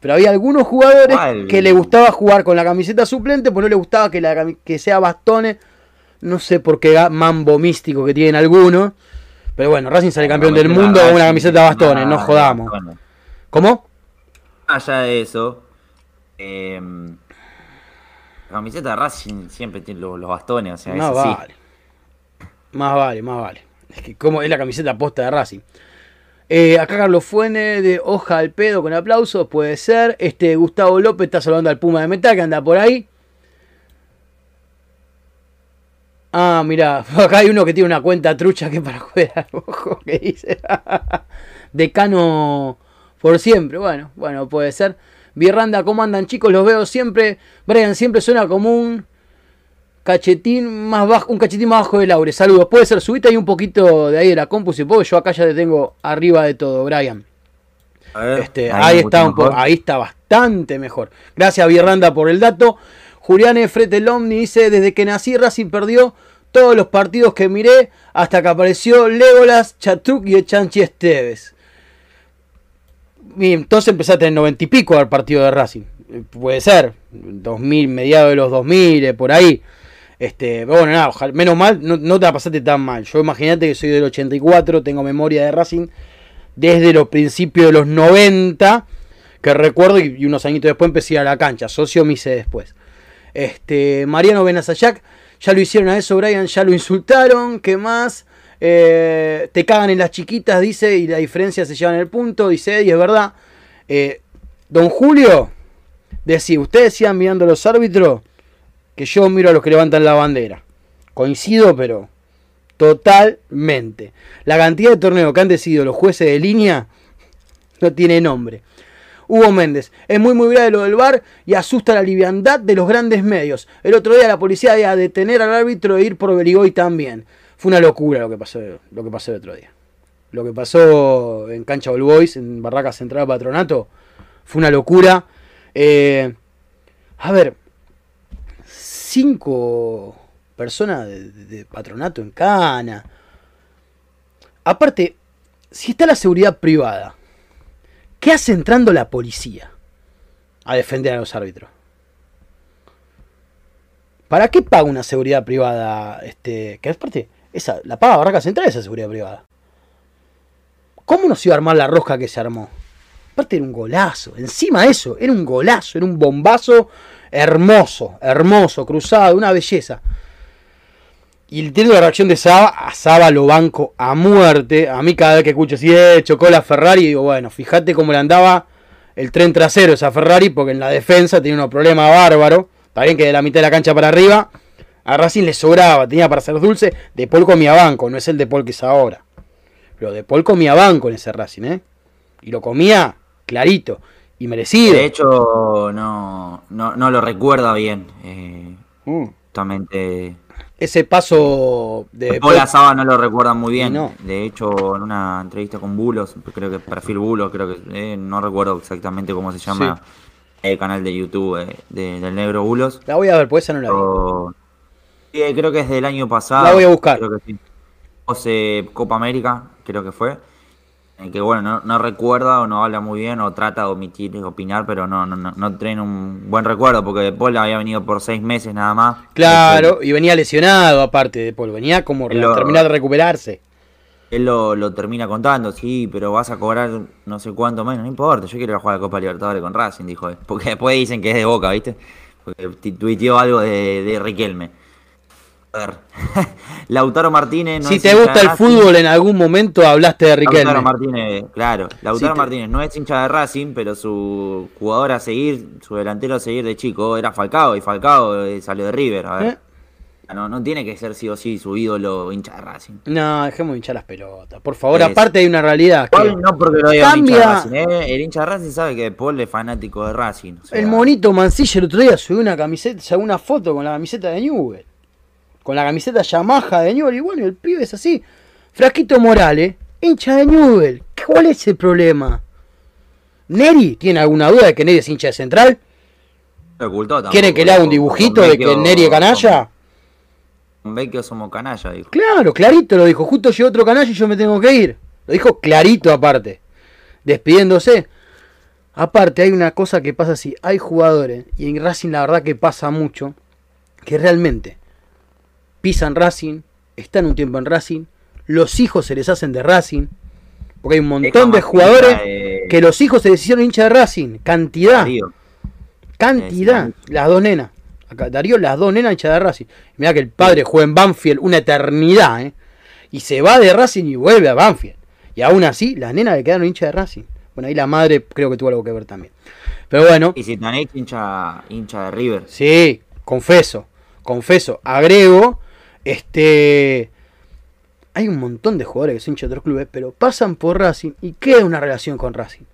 Pero había algunos jugadores que le gustaba jugar con la camiseta suplente, pues no le gustaba que, la, que sea bastones. No sé por qué mambo místico que tienen algunos. Pero bueno, Racing sale campeón del mundo con una camiseta bastones, no jodamos. ¿Cómo? Allá de eso, eh, la camiseta de Racing siempre tiene los, los bastones, o sea, Más vale. Más vale, más vale. Es que como es la camiseta posta de Racing. Eh, acá Carlos Fuene de Hoja al Pedo con aplausos, puede ser. Este Gustavo López está saludando al Puma de Metal que anda por ahí. Ah, mira, acá hay uno que tiene una cuenta trucha que para jugar ojo que dice Decano por siempre. Bueno, bueno, puede ser. Virranda, ¿cómo andan chicos? Los veo siempre. Brian siempre suena como un cachetín más bajo, un cachetín más bajo de Laure. Saludos. Puede ser, subite ahí un poquito de ahí de la compu si puedo. Yo acá ya te tengo arriba de todo, Brian. A ver, Este, ahí, está un poco, ahí está bastante mejor. Gracias Virranda por el dato. Julián Fretelomni dice, desde que nací Racing perdió todos los partidos que miré hasta que apareció Legolas, Chatruc y Echanchi Esteves. Y entonces empezaste en el noventa y pico al partido de Racing. Puede ser, 2000, mediados de los 2000, eh, por ahí. Este, bueno, nada, ojalá- menos mal, no, no te la pasaste tan mal. Yo imagínate que soy del 84, tengo memoria de Racing desde los principios de los 90, que recuerdo, y, unos añitos después empecé a la cancha, socio me hice después. Este, Mariano Benazayac, ya lo hicieron a eso, Brian, ya lo insultaron, ¿qué más? Eh, te cagan en las chiquitas, dice, y la diferencia se lleva en el punto, dice, y es verdad. Eh, don Julio, decía, ustedes sigan mirando los árbitros, que yo miro a los que levantan la bandera. Coincido, pero totalmente. La cantidad de torneos que han decidido los jueces de línea no tiene nombre. Hugo Méndez, es muy muy grave lo del bar y asusta la liviandad de los grandes medios. El otro día la policía iba a detener al árbitro e ir por Berigoy también. Fue una locura lo que pasó, lo que pasó el otro día. Lo que pasó en Cancha All Boys, en Barraca Central Patronato, fue una locura. Eh, a ver, cinco personas de, patronato en cana. Aparte, si está la seguridad privada, ¿qué hace entrando la policía a defender a los árbitros? ¿Para qué paga una seguridad privada? Este, que aparte, esa, la paga Barraca Central esa seguridad privada. ¿Cómo no se iba a armar la rosca que se armó? Aparte era un golazo. Encima de eso, era un golazo, era un bombazo hermoso, hermoso, cruzado, una belleza. Y entiendo la reacción de Saba, a Saba lo banco a muerte. A mí cada vez que escucho si eh, chocó la Ferrari, digo, bueno, fíjate cómo le andaba el tren trasero esa Ferrari, porque en la defensa tenía unos problemas bárbaros. Está bien que de la mitad de la cancha para arriba, a Racing le sobraba, tenía para ser dulce. De Paul comía banco, no es el de Paul que es ahora. Pero de Paul comía banco en ese Racing, ¿eh? Y lo comía clarito y merecido. De hecho, no, no, no lo recuerda bien. Eh, Mm. justamente. Ese paso de Paul Saba no lo recuerda muy bien. No. De hecho, en una entrevista con Bulos, creo que perfil Bulos, creo que eh, no recuerdo exactamente cómo se llama el canal de YouTube eh, de- del negro Bulos. La voy a ver, pues esa no la. Pero- sí, creo que es del año pasado. La voy a buscar. Creo que sí. Pose Copa América, creo que fue. En que bueno, no, no recuerda o no habla muy bien o trata de omitir, opinar, pero no, no, no, no tiene un buen recuerdo porque Paul había venido por seis meses nada más. Claro, y venía lesionado aparte de Paul, venía como Lo- terminar de recuperarse. Él lo, lo termina contando, sí, pero vas a cobrar no sé cuánto menos, no importa, yo quiero ir a jugar a la Copa Libertadores con Racing, dijo él. Porque después dicen que es de Boca, ¿viste? Porque tuiteó algo de, de Riquelme. Ver, Lautaro Martínez no si es te gusta el fútbol, en algún momento hablaste de Lautaro Riquelme. Martínez, claro, Lautaro te- Martínez no es hincha de Racing, pero su jugador a seguir, su delantero a seguir de chico era Falcao, y Falcao eh, salió de River, a ver. ¿Eh? No, no tiene que ser sí o sí su ídolo hincha de Racing. No, dejemos de hinchar las pelotas. Por favor, Es- aparte hay una realidad. que no porque lo diga un hincha de cambia- Racing. ¿eh? El hincha de Racing sabe que Paul es fanático de Racing. o sea, El monito Mancilla el otro día subió una camiseta, sacó una foto con la camiseta de Newell. Con la camiseta Yamaha de Newell. Y bueno, el pibe es así. Frasquito Morales, hincha de Newell. ¿Cuál es el problema? ¿Neri? ¿Tiene alguna duda de que Neri es hincha de Central? lo ocultó tampoco, ¿Quiere que le haga un dibujito de que Neri es canalla? Con Vecchio somos canalla, dijo. Claro, clarito lo dijo. Justo llegó otro canalla y yo me tengo que ir. Lo dijo clarito aparte. Despidiéndose. Aparte, hay una cosa que pasa así. Hay jugadores, y en Racing la verdad que pasa mucho, que realmente pisan Racing, están un tiempo en Racing, los hijos se les hacen de Racing, porque hay un montón de jugadores de- que los hijos se les hicieron hincha de Racing. Cantidad. Darío. Cantidad. Las dos nenas. Acá, Darío, las dos nenas hinchas de Racing. Mirá que el padre juega en Banfield una eternidad, ¿eh? Y se va de Racing y vuelve a Banfield. Y aún así, las nenas le quedaron hinchas de Racing. Bueno, ahí la madre creo que tuvo algo que ver también. Pero bueno, Y si Tanech hincha, hincha de River. sí, confeso, confeso, agrego, este... Hay un montón de jugadores que son hinchas de otros clubes, pero pasan por Racing y queda una relación con Racing.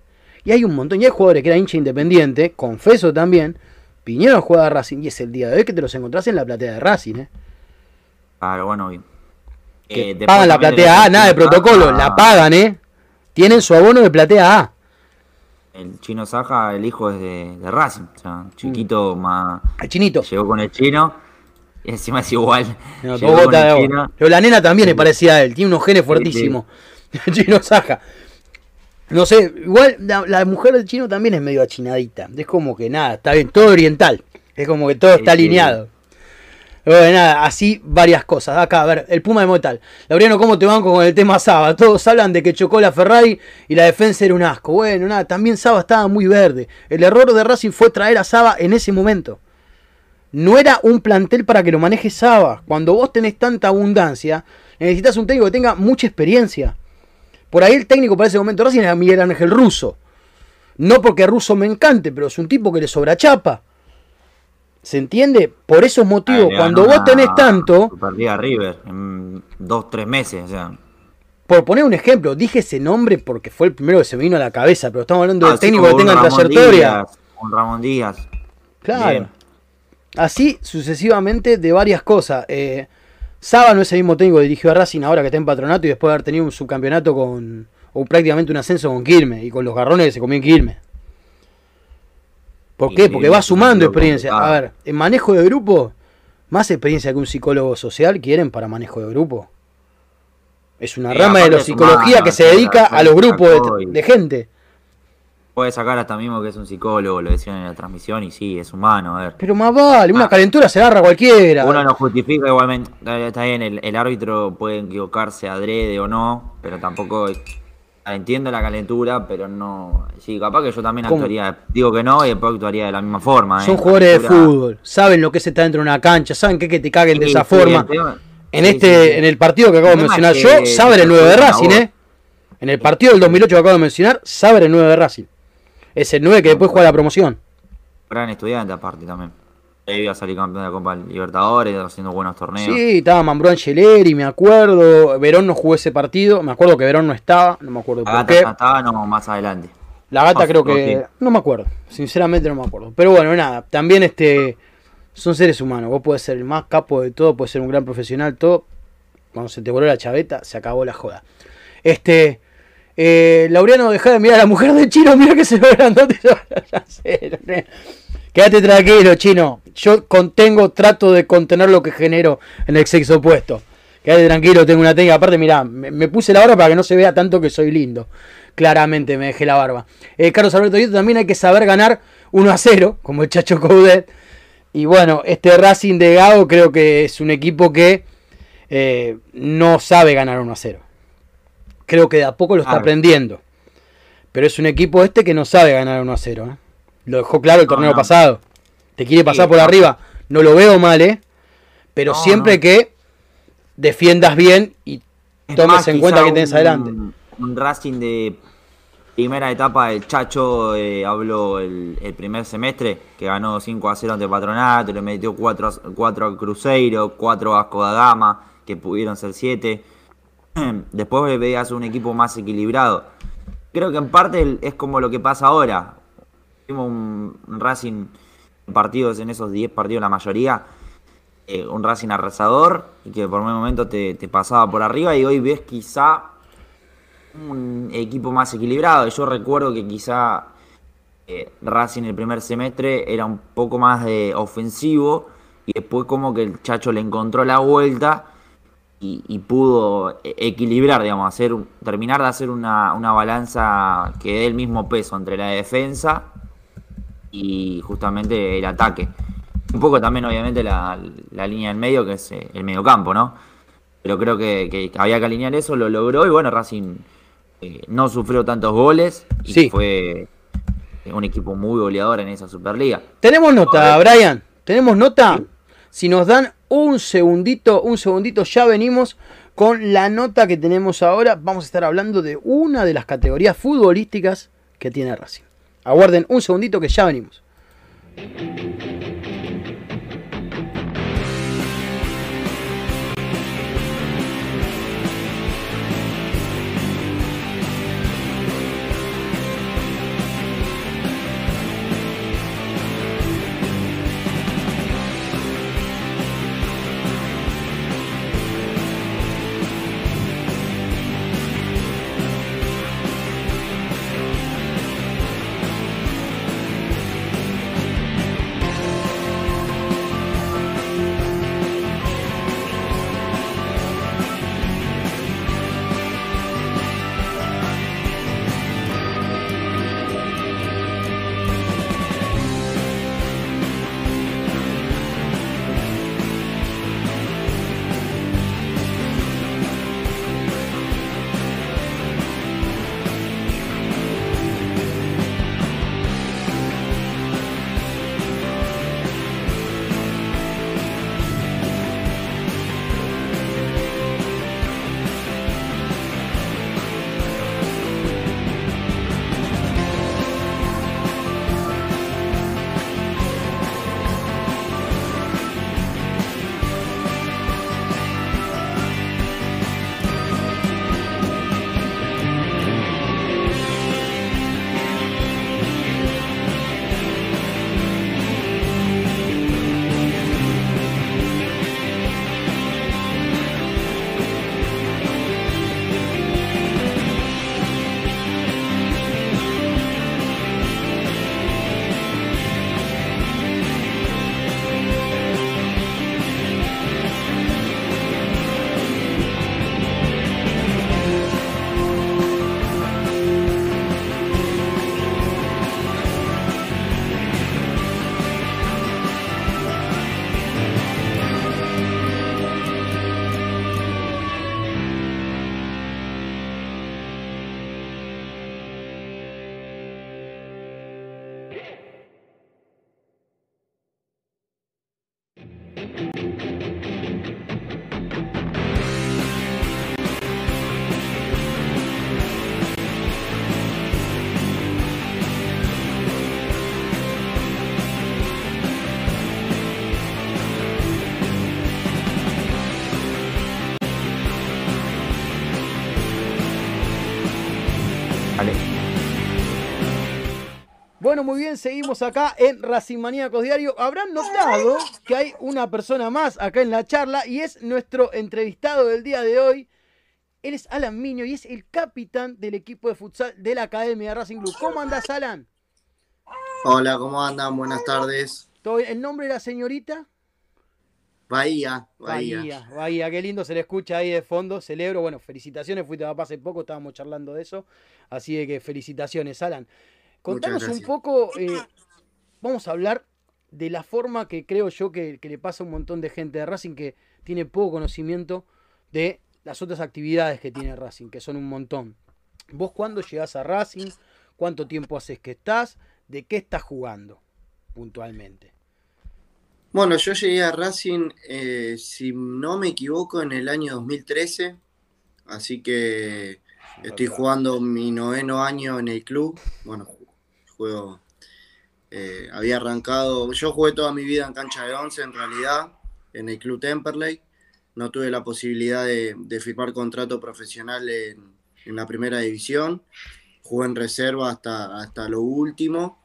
Y hay un montón, y hay jugadores que eran hincha independiente, confeso también, vinieron a jugar a Racing y es el día de hoy que te los encontrás en la platea de Racing, ¿eh? Claro, bueno, bien. Que Eh, pagan la platea A, nada de protocolo, la pagan, ¿eh? Tienen su abono de platea A. El chino Saja, el hijo es de, de Racing. O sea, chiquito, más. El chinito. Llegó con el chino. Y encima es igual. No. Pero la nena también le parecía a él, tiene unos genes fuertísimos. Chino Saja. No sé, igual la, la mujer del chino también es medio achinadita. Es como que nada, está bien, todo oriental. Es como que todo está alineado. Bueno, nada, así varias cosas. Acá, a ver, el Puma de Motal. Laureano, ¿cómo te banco con el tema Saba? Todos hablan de que chocó la Ferrari y la defensa era un asco. Bueno, nada, también Saba estaba muy verde. El error de Racing fue traer a Saba en ese momento. No era un plantel para que lo maneje Saba. Cuando vos tenés tanta abundancia, necesitas un técnico que tenga mucha experiencia. Por ahí el técnico para ese momento de Racing era Miguel Ángel Russo. No porque Russo me encante, pero es un tipo que le sobra chapa. ¿Se entiende? Por esos motivos, Ah, cuando vos tenés tanto, Superliga River en dos, tres meses. O sea. por poner un ejemplo, dije ese nombre porque fue el primero que se me vino a la cabeza, pero estamos hablando de Así técnicos que tengan trayectoria. Díaz, un Ramón Díaz. Claro. Bien. Así sucesivamente de varias cosas. Eh, Saba no es el mismo técnico que dirigió a Racing ahora que está en patronato y después de haber tenido un subcampeonato con. o prácticamente un ascenso con Quilmes y con los garrones que se comió en Quilmes. ¿Por qué? Porque va sumando experiencia. A ver, en manejo de grupo, más experiencia que un psicólogo social quieren para manejo de grupo. Es una rama de la psicología que se dedica a los grupos de gente. Puede sacar hasta mismo que es un psicólogo, lo decían en la transmisión, y sí, es humano, a ver. Pero más vale, una Ah. calentura se agarra cualquiera. Uno no justifica igualmente, está bien, el, el árbitro puede equivocarse adrede o no, pero tampoco entiendo la calentura, pero no, sí, capaz que yo también ¿Cómo? actuaría, digo que no y después actuaría de la misma forma. ¿eh? Son jugadores de fútbol, saben lo que es estar dentro de una cancha, saben que, que te caguen de esa sí, forma. tema- En sí, este, en el partido que acabo de mencionar yo, que- sabe el que 9 de Racing. ¿eh? En el partido del 2008 que acabo de mencionar, sabe el 9 de Racing. Es el 9 que después juega la promoción. Gran estudiante aparte también. Él iba a salir campeón de la Copa Libertadores, haciendo buenos torneos. Sí, estaba Mambrú Angeleri, me acuerdo. Verón no jugó ese partido. Me acuerdo que Verón no estaba, no me acuerdo por Agata qué. estaba, no, más adelante. La gata creo que. No me acuerdo. Sinceramente no me acuerdo. Pero bueno, nada. También este. Son seres humanos. Vos podés ser el más capo de todo, podés ser un gran profesional, todo. Cuando se te voló la chaveta, se acabó la joda. Este. Eh, Laureano, deja de mirar a la mujer del chino, mira que se ve grandote. Quédate tranquilo, chino. Yo contengo, trato de contener lo que genero en el sexo opuesto. Quédate tranquilo, tengo una técnica. Aparte, mirá, me, puse la barba para que no se vea tanto que soy lindo. Claramente me dejé la barba. Eh, Carlos Alberto también hay que saber ganar 1 a 0, como el Chacho Coudet. Y bueno, este Racing de Gago creo que es un equipo que eh, no sabe ganar 1 a 0. Creo que de a poco lo está aprendiendo. Pero es un equipo este que no sabe ganar 1 a 0. ¿eh? Lo dejó claro el No, torneo no. pasado. Te quiere pasar Sí, por no. arriba. No lo veo mal, ¿eh? Pero siempre que defiendas bien y Es tomes más, en cuenta que tenés un- adelante. Un Racing de primera etapa del Chacho eh, habló el, el primer semestre, que ganó 5 a 0 ante Patronato, le metió 4, a- 4 al Cruzeiro, 4 a Vasco da Gama, que pudieron ser 7. Después veías un equipo más equilibrado. Creo que en parte es como lo que pasa ahora. Tuvimos un Racing partidos, en esos 10 partidos la mayoría, eh, un Racing arrasador y que por un momento te, pasaba por arriba y hoy ves quizá un equipo más equilibrado. Yo recuerdo que quizá eh, Racing el primer semestre era un poco más eh, ofensivo y después como que el Chacho le encontró la vuelta y, y pudo e- equilibrar, digamos, hacer terminar de hacer una, una balanza que dé el mismo peso entre la defensa y justamente el ataque. Un poco también, obviamente, la, la línea en medio, que es eh, el mediocampo, ¿no? Pero creo que, que había que alinear eso, lo logró y bueno, Racing eh, no sufrió tantos goles y Sí. fue eh, un equipo muy goleador en esa Superliga. Tenemos nota, Brian. Tenemos nota. Si nos dan un segundito, un segundito, ya venimos con la nota que tenemos ahora. Vamos a estar hablando de una de las categorías futbolísticas que tiene Racing. Aguarden un segundito que ya venimos. Bueno, muy bien, seguimos acá en Racing Maníacos Diario. Habrán notado que hay una persona más acá en la charla y es nuestro entrevistado del día de hoy. Él es Alan Miño y es el capitán del equipo de futsal de la Academia Racing Club. ¿Cómo andas, Alan? Hola, ¿cómo andan? Buenas tardes. ¿Todo bien? ¿El nombre de la señorita? Bahía, Bahía. Bahía, Bahía, qué lindo se le escucha ahí de fondo, celebro, bueno, felicitaciones, fuiste papá hace poco, estábamos charlando de eso, así de que felicitaciones, Alan. Contanos un poco, eh, vamos a hablar de la forma que creo yo que, que le pasa a un montón de gente de Racing que tiene poco conocimiento de las otras actividades que tiene Racing, que son un montón. ¿Vos cuándo llegás a Racing? ¿Cuánto tiempo haces que estás? ¿De qué estás jugando puntualmente? Bueno, yo llegué a Racing, eh, si no me equivoco, en el año 2013, así que Estoy jugando mi noveno año en el club. Bueno, eh, había arrancado. Yo jugué toda mi vida en cancha de once, en realidad, en el club Temperley. No tuve la posibilidad de, de firmar contrato profesional en, en la primera división. Jugué en reserva hasta, hasta lo último.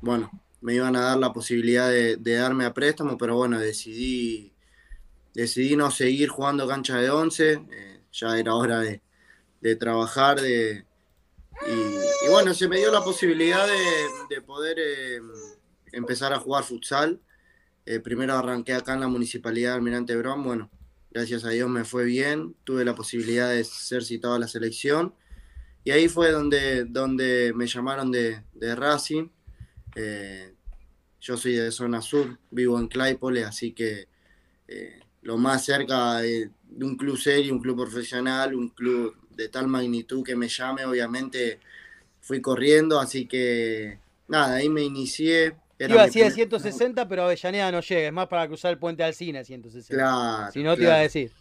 Bueno, me iban a dar la posibilidad de, de darme a préstamo, pero bueno, decidí, decidí no seguir jugando cancha de once. eh, ya era hora de, de trabajar, de, y, y bueno, se me dio la posibilidad de, de poder eh, empezar a jugar futsal. Eh, primero arranqué acá en la municipalidad de Almirante Brown. Bueno, gracias a Dios me fue bien. Tuve la posibilidad de ser citado a la selección. Y ahí fue donde, donde me llamaron de, de Racing. Eh, yo soy de zona sur, vivo en Claypole, así que lo más cerca de, de un club serio, un club profesional, un club de tal magnitud que me llame, obviamente fui corriendo, así que nada, ahí me inicié. Era Iba a de primer- 160, pero Avellaneda no llega, es más para cruzar el puente Alcina 160. Claro, si no, te claro. iba a decir.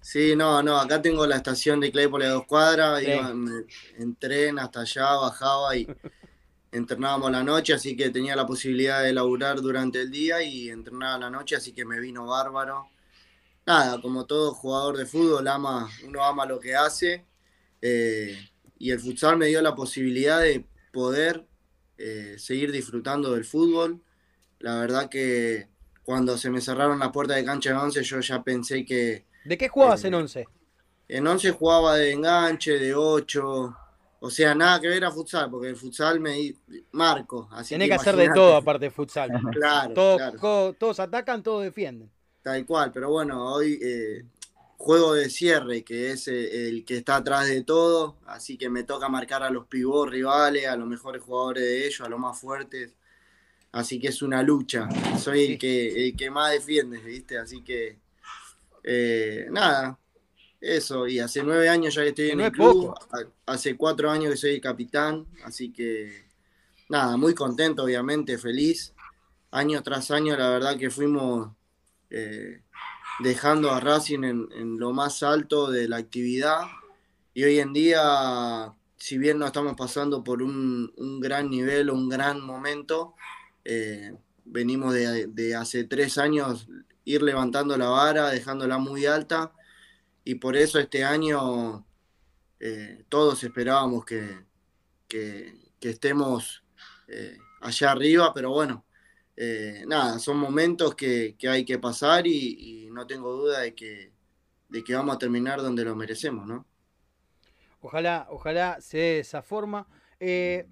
Sí, no, no, acá tengo la estación de Claypole a dos cuadras, Sí. iba en tren hasta allá, bajaba y entrenábamos la noche, así que tenía la posibilidad de laburar durante el día y entrenaba la noche, así que me vino bárbaro. Nada, como todo jugador de fútbol, ama, uno ama lo que hace eh, y el futsal me dio la posibilidad de poder eh, seguir disfrutando del fútbol. La verdad que cuando se me cerraron las puertas de cancha de once, yo ya pensé que ¿De qué jugabas Eh, en 11? en 11 jugaba de enganche, de 8, o sea, nada que ver a futsal, porque el futsal me di- marco. Así Tenés que hacer de todo aparte de futsal. Claro, Todos, claro, co- todos atacan, todos defienden. tal cual, pero bueno, hoy eh, juego de cierre, que es eh, el que está atrás de todo, así que me toca marcar a los pivots rivales, a los mejores jugadores de ellos, a los más fuertes. Así que es una lucha. Soy el que, el que más defiende, ¿viste? Así que, eh, nada, eso. Y hace nueve años ya que estoy en no el club. Hace cuatro años que soy el capitán. Así que, nada, muy contento, obviamente, feliz. Año tras año, la verdad que fuimos eh, dejando a Racing en, en lo más alto de la actividad. Y hoy en día, si bien no estamos pasando por un, un gran nivel o un gran momento, eh, venimos de, de hace tres años ir levantando la vara, dejándola muy alta. Y por eso este año eh, todos esperábamos que, que- estemos eh, allá arriba, pero bueno, eh, nada, son momentos que, que hay que pasar y, y no tengo duda de que, de que vamos a terminar donde lo merecemos, ¿no? Ojalá, ojalá se dé de esa forma. Eh,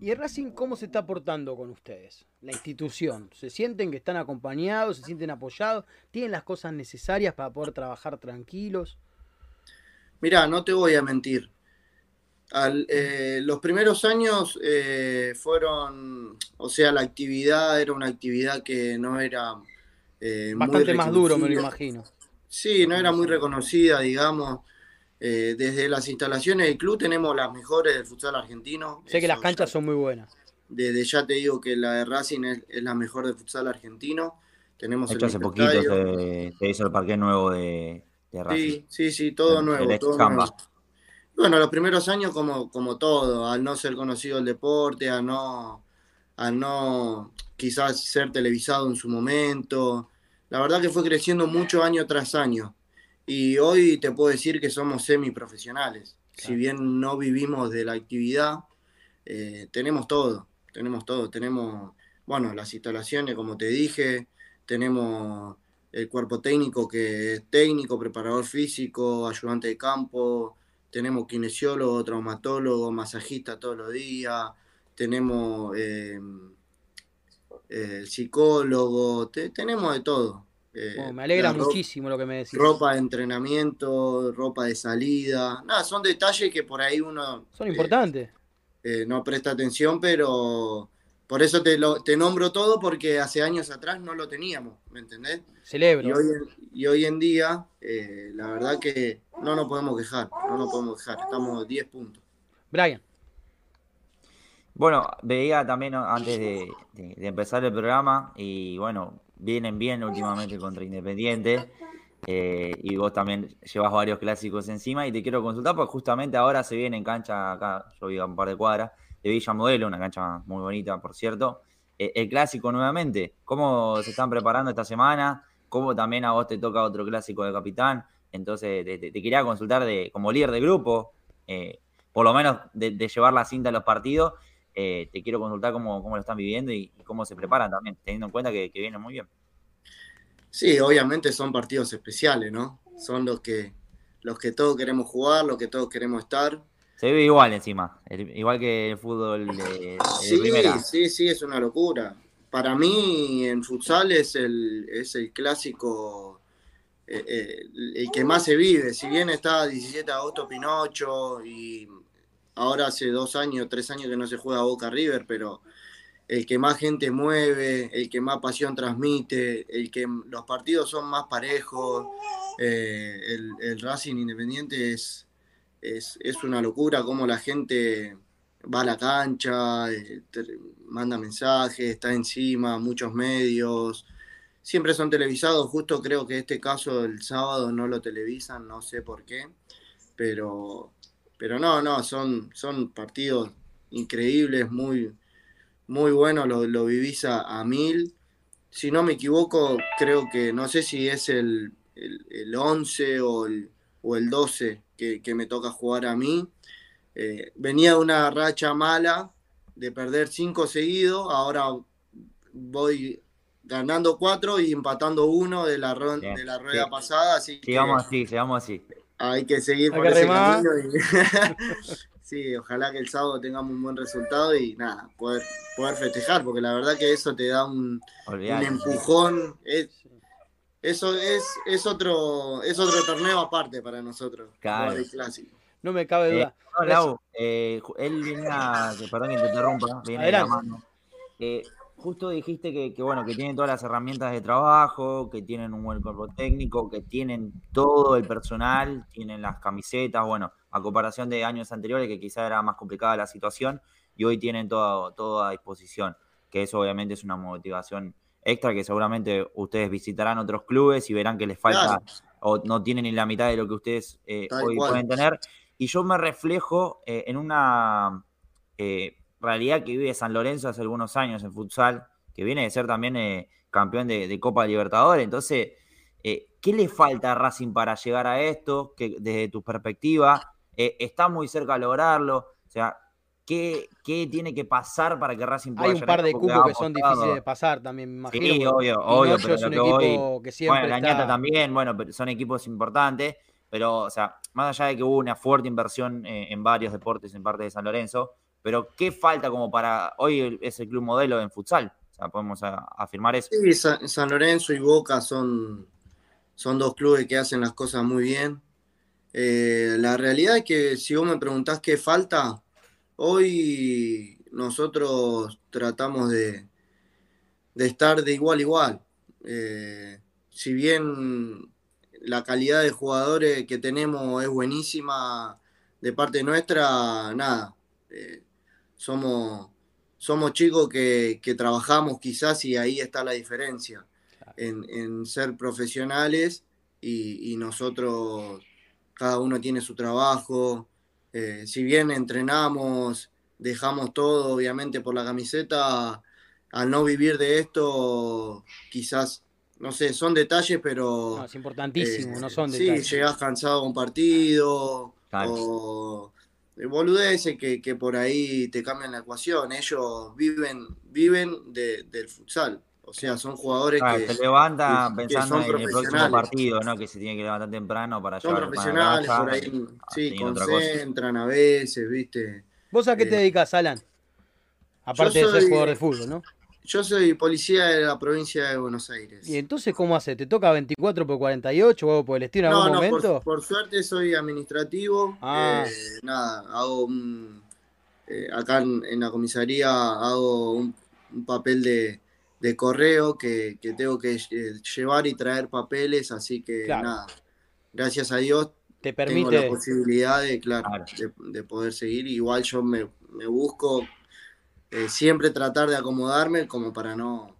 ¿Y el Racing cómo se está portando con ustedes? La institución. ¿Se sienten que están acompañados? ¿Se sienten apoyados? ¿Tienen las cosas necesarias para poder trabajar tranquilos? Mira, no te voy a mentir. Al- eh, los primeros años eh, fueron, o sea, la actividad era una actividad que no era eh, muy Bastante más duro, me lo imagino. Sí, no era muy reconocida, digamos. Eh, desde las instalaciones del club tenemos las mejores del futsal argentino. Sé que las canchas ya- son muy buenas. Desde ya te digo que la de Racing es, es la mejor del futsal argentino. Tenemos De el hecho, hace poquito se, se hizo el parque nuevo de, de Racing. Sí, sí, sí, todo El- nuevo, el ex todo nuevo. Bueno, los primeros años como, como todo, al no ser conocido el deporte, a no, a no quizás ser televisado en su momento. La verdad que fue creciendo mucho año tras año. Y hoy te puedo decir que somos semiprofesionales. Si Claro. bien no vivimos de la actividad, eh, tenemos todo, tenemos todo. Tenemos, bueno, las instalaciones, como te dije, tenemos el cuerpo técnico que es técnico, preparador físico, ayudante de campo, tenemos kinesiólogo, traumatólogo, masajista todos los días, tenemos eh, eh, psicólogo, te- tenemos de todo. Eh, me alegra muchísimo lo que me decís. Ropa de entrenamiento, ropa de salida, nada, son detalles que por ahí uno Son eh, importantes. eh, no presta atención, pero por eso te, lo, te nombro todo porque hace años atrás no lo teníamos, ¿me entendés? Y Celebro. hoy, y hoy en día, eh, la verdad que no nos podemos quejar, no nos podemos quejar, estamos 10 puntos. Brian, Bueno, veía también antes de, de- de empezar el programa y bueno, vienen bien últimamente contra Independiente. eh, y vos también llevas varios clásicos encima y te quiero consultar porque justamente ahora se viene en cancha acá, yo vivo a un par de cuadras, de Villa Modelo, una cancha muy bonita, por cierto. Eh, el clásico nuevamente, ¿cómo se están preparando esta semana? ¿Cómo también a vos te toca otro clásico de capitán? Entonces, te, quería consultar de, como líder de grupo, eh, por lo menos de, llevar la cinta a los partidos, eh, te quiero consultar cómo, cómo lo están viviendo y, y cómo se preparan también, teniendo en cuenta que, que vienen muy bien. Sí, obviamente son partidos especiales, ¿no? Son los que, los que todos queremos jugar, los que todos queremos estar. Se vive igual encima, igual que el fútbol de, de Sí, primera. sí, sí, es una locura. Para mí, en futsal es el, es el clásico, eh, eh, el que más se vive. Si bien está 17 de agosto Pinocho y ahora hace dos años, tres años que no se juega Boca River, pero el que más gente mueve, el que más pasión transmite, el que los partidos son más parejos, eh, el, el Racing Independiente es, es, es una locura como la gente va a la cancha, eh, manda mensajes, está encima, muchos medios. Siempre son televisados, justo creo que este caso el sábado no lo televisan, no sé por qué, pero, pero no, no, son, son partidos increíbles, muy, muy buenos, lo, lo a, mil. Si no me equivoco, creo que no sé si es el, el, el 11 o el, o el 12 que, que me toca jugar a mí. Eh, venía de una racha mala de perder cinco seguidos, ahora voy ganando cuatro y empatando uno de la, Bien, de la rueda sí. pasada, así que Sigamos así, sigamos así. hay que seguir Hay por que ese remar. camino. y- sí, ojalá que el sábado tengamos un buen resultado y nada, poder, poder festejar, porque la verdad que eso te da un, un empujón. Es- eso es, es otro es otro torneo aparte para nosotros. Claro. jugar el clásico. No me cabe Eh, duda. no, Lau, eh, él venía, que perdón que te interrumpa, viene de la Adelante. mano. Eh, justo dijiste que, que, bueno, que tienen todas las herramientas de trabajo, que tienen un buen cuerpo técnico, que tienen todo el personal, tienen las camisetas, bueno, a comparación de años anteriores que quizá era más complicada la situación y hoy tienen todo, todo a disposición, que eso obviamente es una motivación extra que seguramente ustedes visitarán otros clubes y verán que les falta Claro. o no tienen ni la mitad de lo que ustedes eh, hoy pueden tener. Y yo me reflejo eh, en una eh, realidad que vive San Lorenzo hace algunos años en futsal, que viene de ser también campeón de, de Copa Libertadores. Entonces, ¿qué le falta a Racing para llegar a esto? Que desde tu perspectiva, está muy cerca de lograrlo. O sea, ¿qué, qué tiene que pasar para que Racing pueda Hay un par de cupos que son difíciles de pasar también, me imagino. Sí, obvio, obvio, pero es lo un que voy- equipo que siempre Bueno, la está... ñata también, bueno, pero son equipos importantes, pero, o sea, más allá de que hubo una fuerte inversión eh, en varios deportes en parte de San Lorenzo, pero ¿qué falta como para. Hoy es el club modelo en futsal? O sea, podemos a- afirmar eso. Sí, Sa- San Lorenzo y Boca son, son dos clubes que hacen las cosas muy bien. Eh, la realidad es que si vos me preguntás qué falta, hoy nosotros tratamos de, de estar de igual a igual. Eh, si bien la calidad de jugadores que tenemos es buenísima de parte nuestra, nada. eh, somos, somos chicos que, trabajamos quizás y ahí está la diferencia en, ser profesionales y nosotros, cada uno tiene su trabajo. Eh, si bien entrenamos, dejamos todo obviamente por la camiseta, al no vivir de esto, quizás, no sé, son detalles, pero... No, es importantísimo, eh, no son sí, detalles. llegás cansado a un partido Claro. o eh, boludeces que, que por ahí te cambian la ecuación. Ellos viven, viven de- del futsal. O sea, son jugadores Ah, que se levanta que- que pensando son en el próximo partido, ¿no? Que se tiene que levantar temprano para son llevar la profesionales, casa por ahí y- ah, sí, concentran a veces, ¿viste? ¿Vos a qué te eh, dedicas, Alan? Aparte de ser jugador de fútbol, ¿no? Yo soy policía de la provincia de Buenos Aires. Y entonces, ¿cómo hace? ¿Te toca 24 por 48 o algo por el estilo en No, algún no, por, momento? por suerte soy administrativo. Ah. eh, nada, hago un. eh, acá en, en la comisaría hago un, un papel de, de correo que, que tengo que eh, llevar y traer papeles, así que Claro. nada. Gracias a Dios Te tengo la permite. posibilidad de, claro, Claro. de, de poder seguir. Igual yo me, me busco eh, siempre tratar de acomodarme como para no,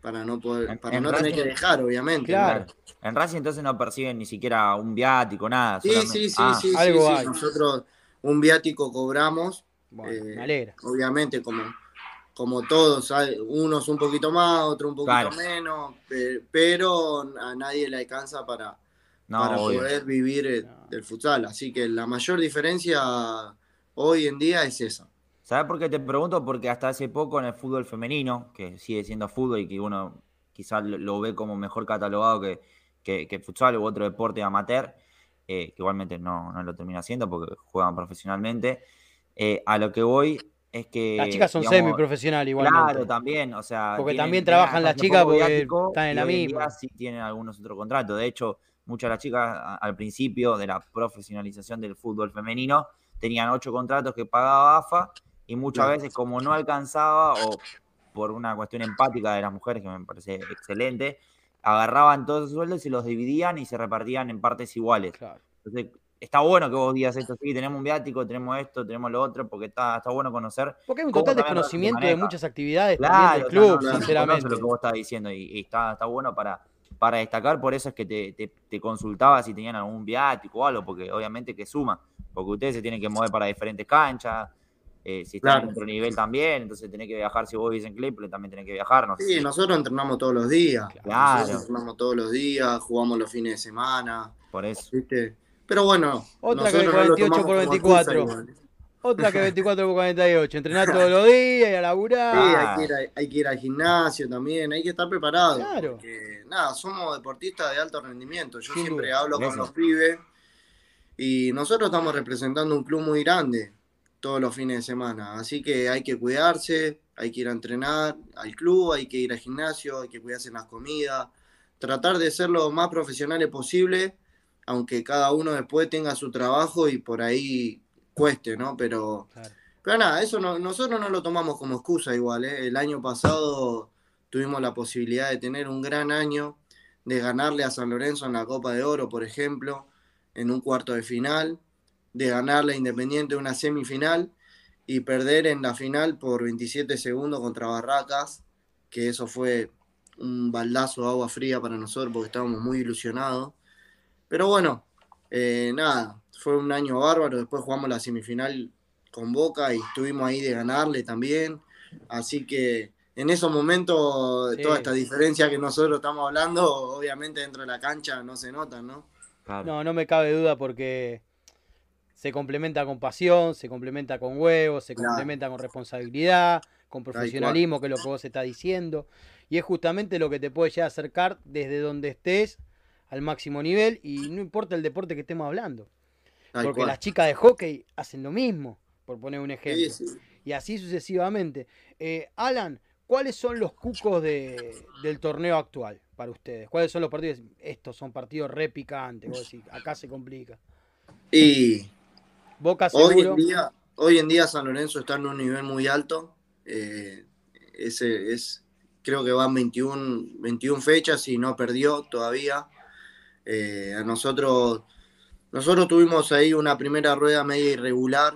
para no poder, En- para en no tener que dejar, obviamente. Claro. En Racing entonces no perciben ni siquiera un viático, nada. Sí, solamente- sí, sí, Ah, sí, sí, algo sí. hay. Nosotros un viático cobramos, Bueno, Eh, me alegra. obviamente como, como todos, unos un poquito más, otros un poquito Claro. menos, pe- pero a nadie le alcanza para, No, para obvio. poder vivir eh, No. del futsal. Así que la mayor diferencia hoy en día es esa. ¿Sabes por qué te pregunto? Porque hasta hace poco en el fútbol femenino, que sigue siendo fútbol y que uno quizás lo, ve como mejor catalogado que, que, que el futsal u otro deporte amateur, eh, que igualmente no, no lo termina haciendo porque juegan profesionalmente, eh, a lo que voy es que... Las chicas son digamos, semi-profesionales igualmente. Claro, también, o sea... Porque tienen- también trabajan las chicas porque están en la misma. sí tienen algunos otros contratos. De hecho, muchas de las chicas al principio de la profesionalización del fútbol femenino tenían ocho contratos que pagaba AFA y muchas veces como no alcanzaba o por una cuestión empática de las mujeres que me parece excelente, agarraban todos esos sueldos y los dividían y se repartían en partes iguales. Claro. Entonces, está bueno que vos digas esto, sí, tenemos un viático, tenemos esto, tenemos lo otro, porque está, está bueno conocer Porque hay un ¿Cómo total desconocimiento de muchas actividades Claro, también del club, no- no se sinceramente. lo que vos estás diciendo y, y está, está bueno para, para destacar, por eso es que te, te- te consultaba si tenían algún viático o algo, porque obviamente que suma, porque ustedes se tienen que mover para diferentes canchas, eh, si están Claro. en otro nivel también, entonces tenés que viajar, si vos vivís en Claypool también tenés que viajar, no sé. Sí, nosotros entrenamos todos los días. Claro. Nosotros entrenamos todos los días, jugamos los fines de semana, por eso. ¿viste? Pero bueno, Otra que nosotros no lo 48 tomamos por como 24. excusa igual. Otra que 24 por 48. Entrenar todos los días y a laburar. Sí, hay que, ir a- hay que ir al gimnasio también, hay que estar preparado. Claro. Porque, nada, somos deportistas de alto rendimiento. Yo Sin siempre duda. hablo con Eso. los pibes y nosotros estamos representando un club muy grande todos los fines de semana. Así que hay que cuidarse, hay que ir a entrenar al club, hay que ir al gimnasio, hay que cuidarse en las comidas, tratar de ser lo más profesionales posible, aunque cada uno después tenga su trabajo y por ahí cueste, ¿no? Pero Claro. pero nada, eso no- nosotros no lo tomamos como excusa igual. ¿eh? El año pasado tuvimos la posibilidad de tener un gran año, de ganarle a San Lorenzo en la Copa de Oro, por ejemplo, en un cuarto de final, de ganarle a Independiente una semifinal y perder en la final por 27 segundos contra Barracas, que eso fue un baldazo de agua fría para nosotros porque estábamos muy ilusionados. Pero bueno, eh, nada, fue un año bárbaro. Después jugamos la semifinal con Boca y estuvimos ahí de ganarle también. Así que en esos momentos, Sí. toda esta diferencia que nosotros estamos hablando, obviamente dentro de la cancha no se nota, ¿no? Claro. No, no me cabe duda porque se complementa con pasión, se complementa con huevos, se Claro. complementa con responsabilidad, con profesionalismo, que es lo que vos estás diciendo. Y es justamente lo que te puede llegar a acercar desde donde estés al máximo nivel y no importa el deporte que estemos hablando. Porque cual. las chicas de hockey hacen lo mismo, por poner un ejemplo. Sí, sí. Y así sucesivamente. Eh, Alan, ¿cuáles son los cucos de- del torneo actual para ustedes? ¿Cuáles son los partidos? Estos son partidos re picantes, vos decís, acá se complica. Y Boca hoy en, día, hoy en día San Lorenzo está en un nivel muy alto. Eh, ese es, creo que van 21, 21 fechas y no perdió todavía. Eh, a nosotros, nosotros tuvimos ahí una primera rueda media irregular,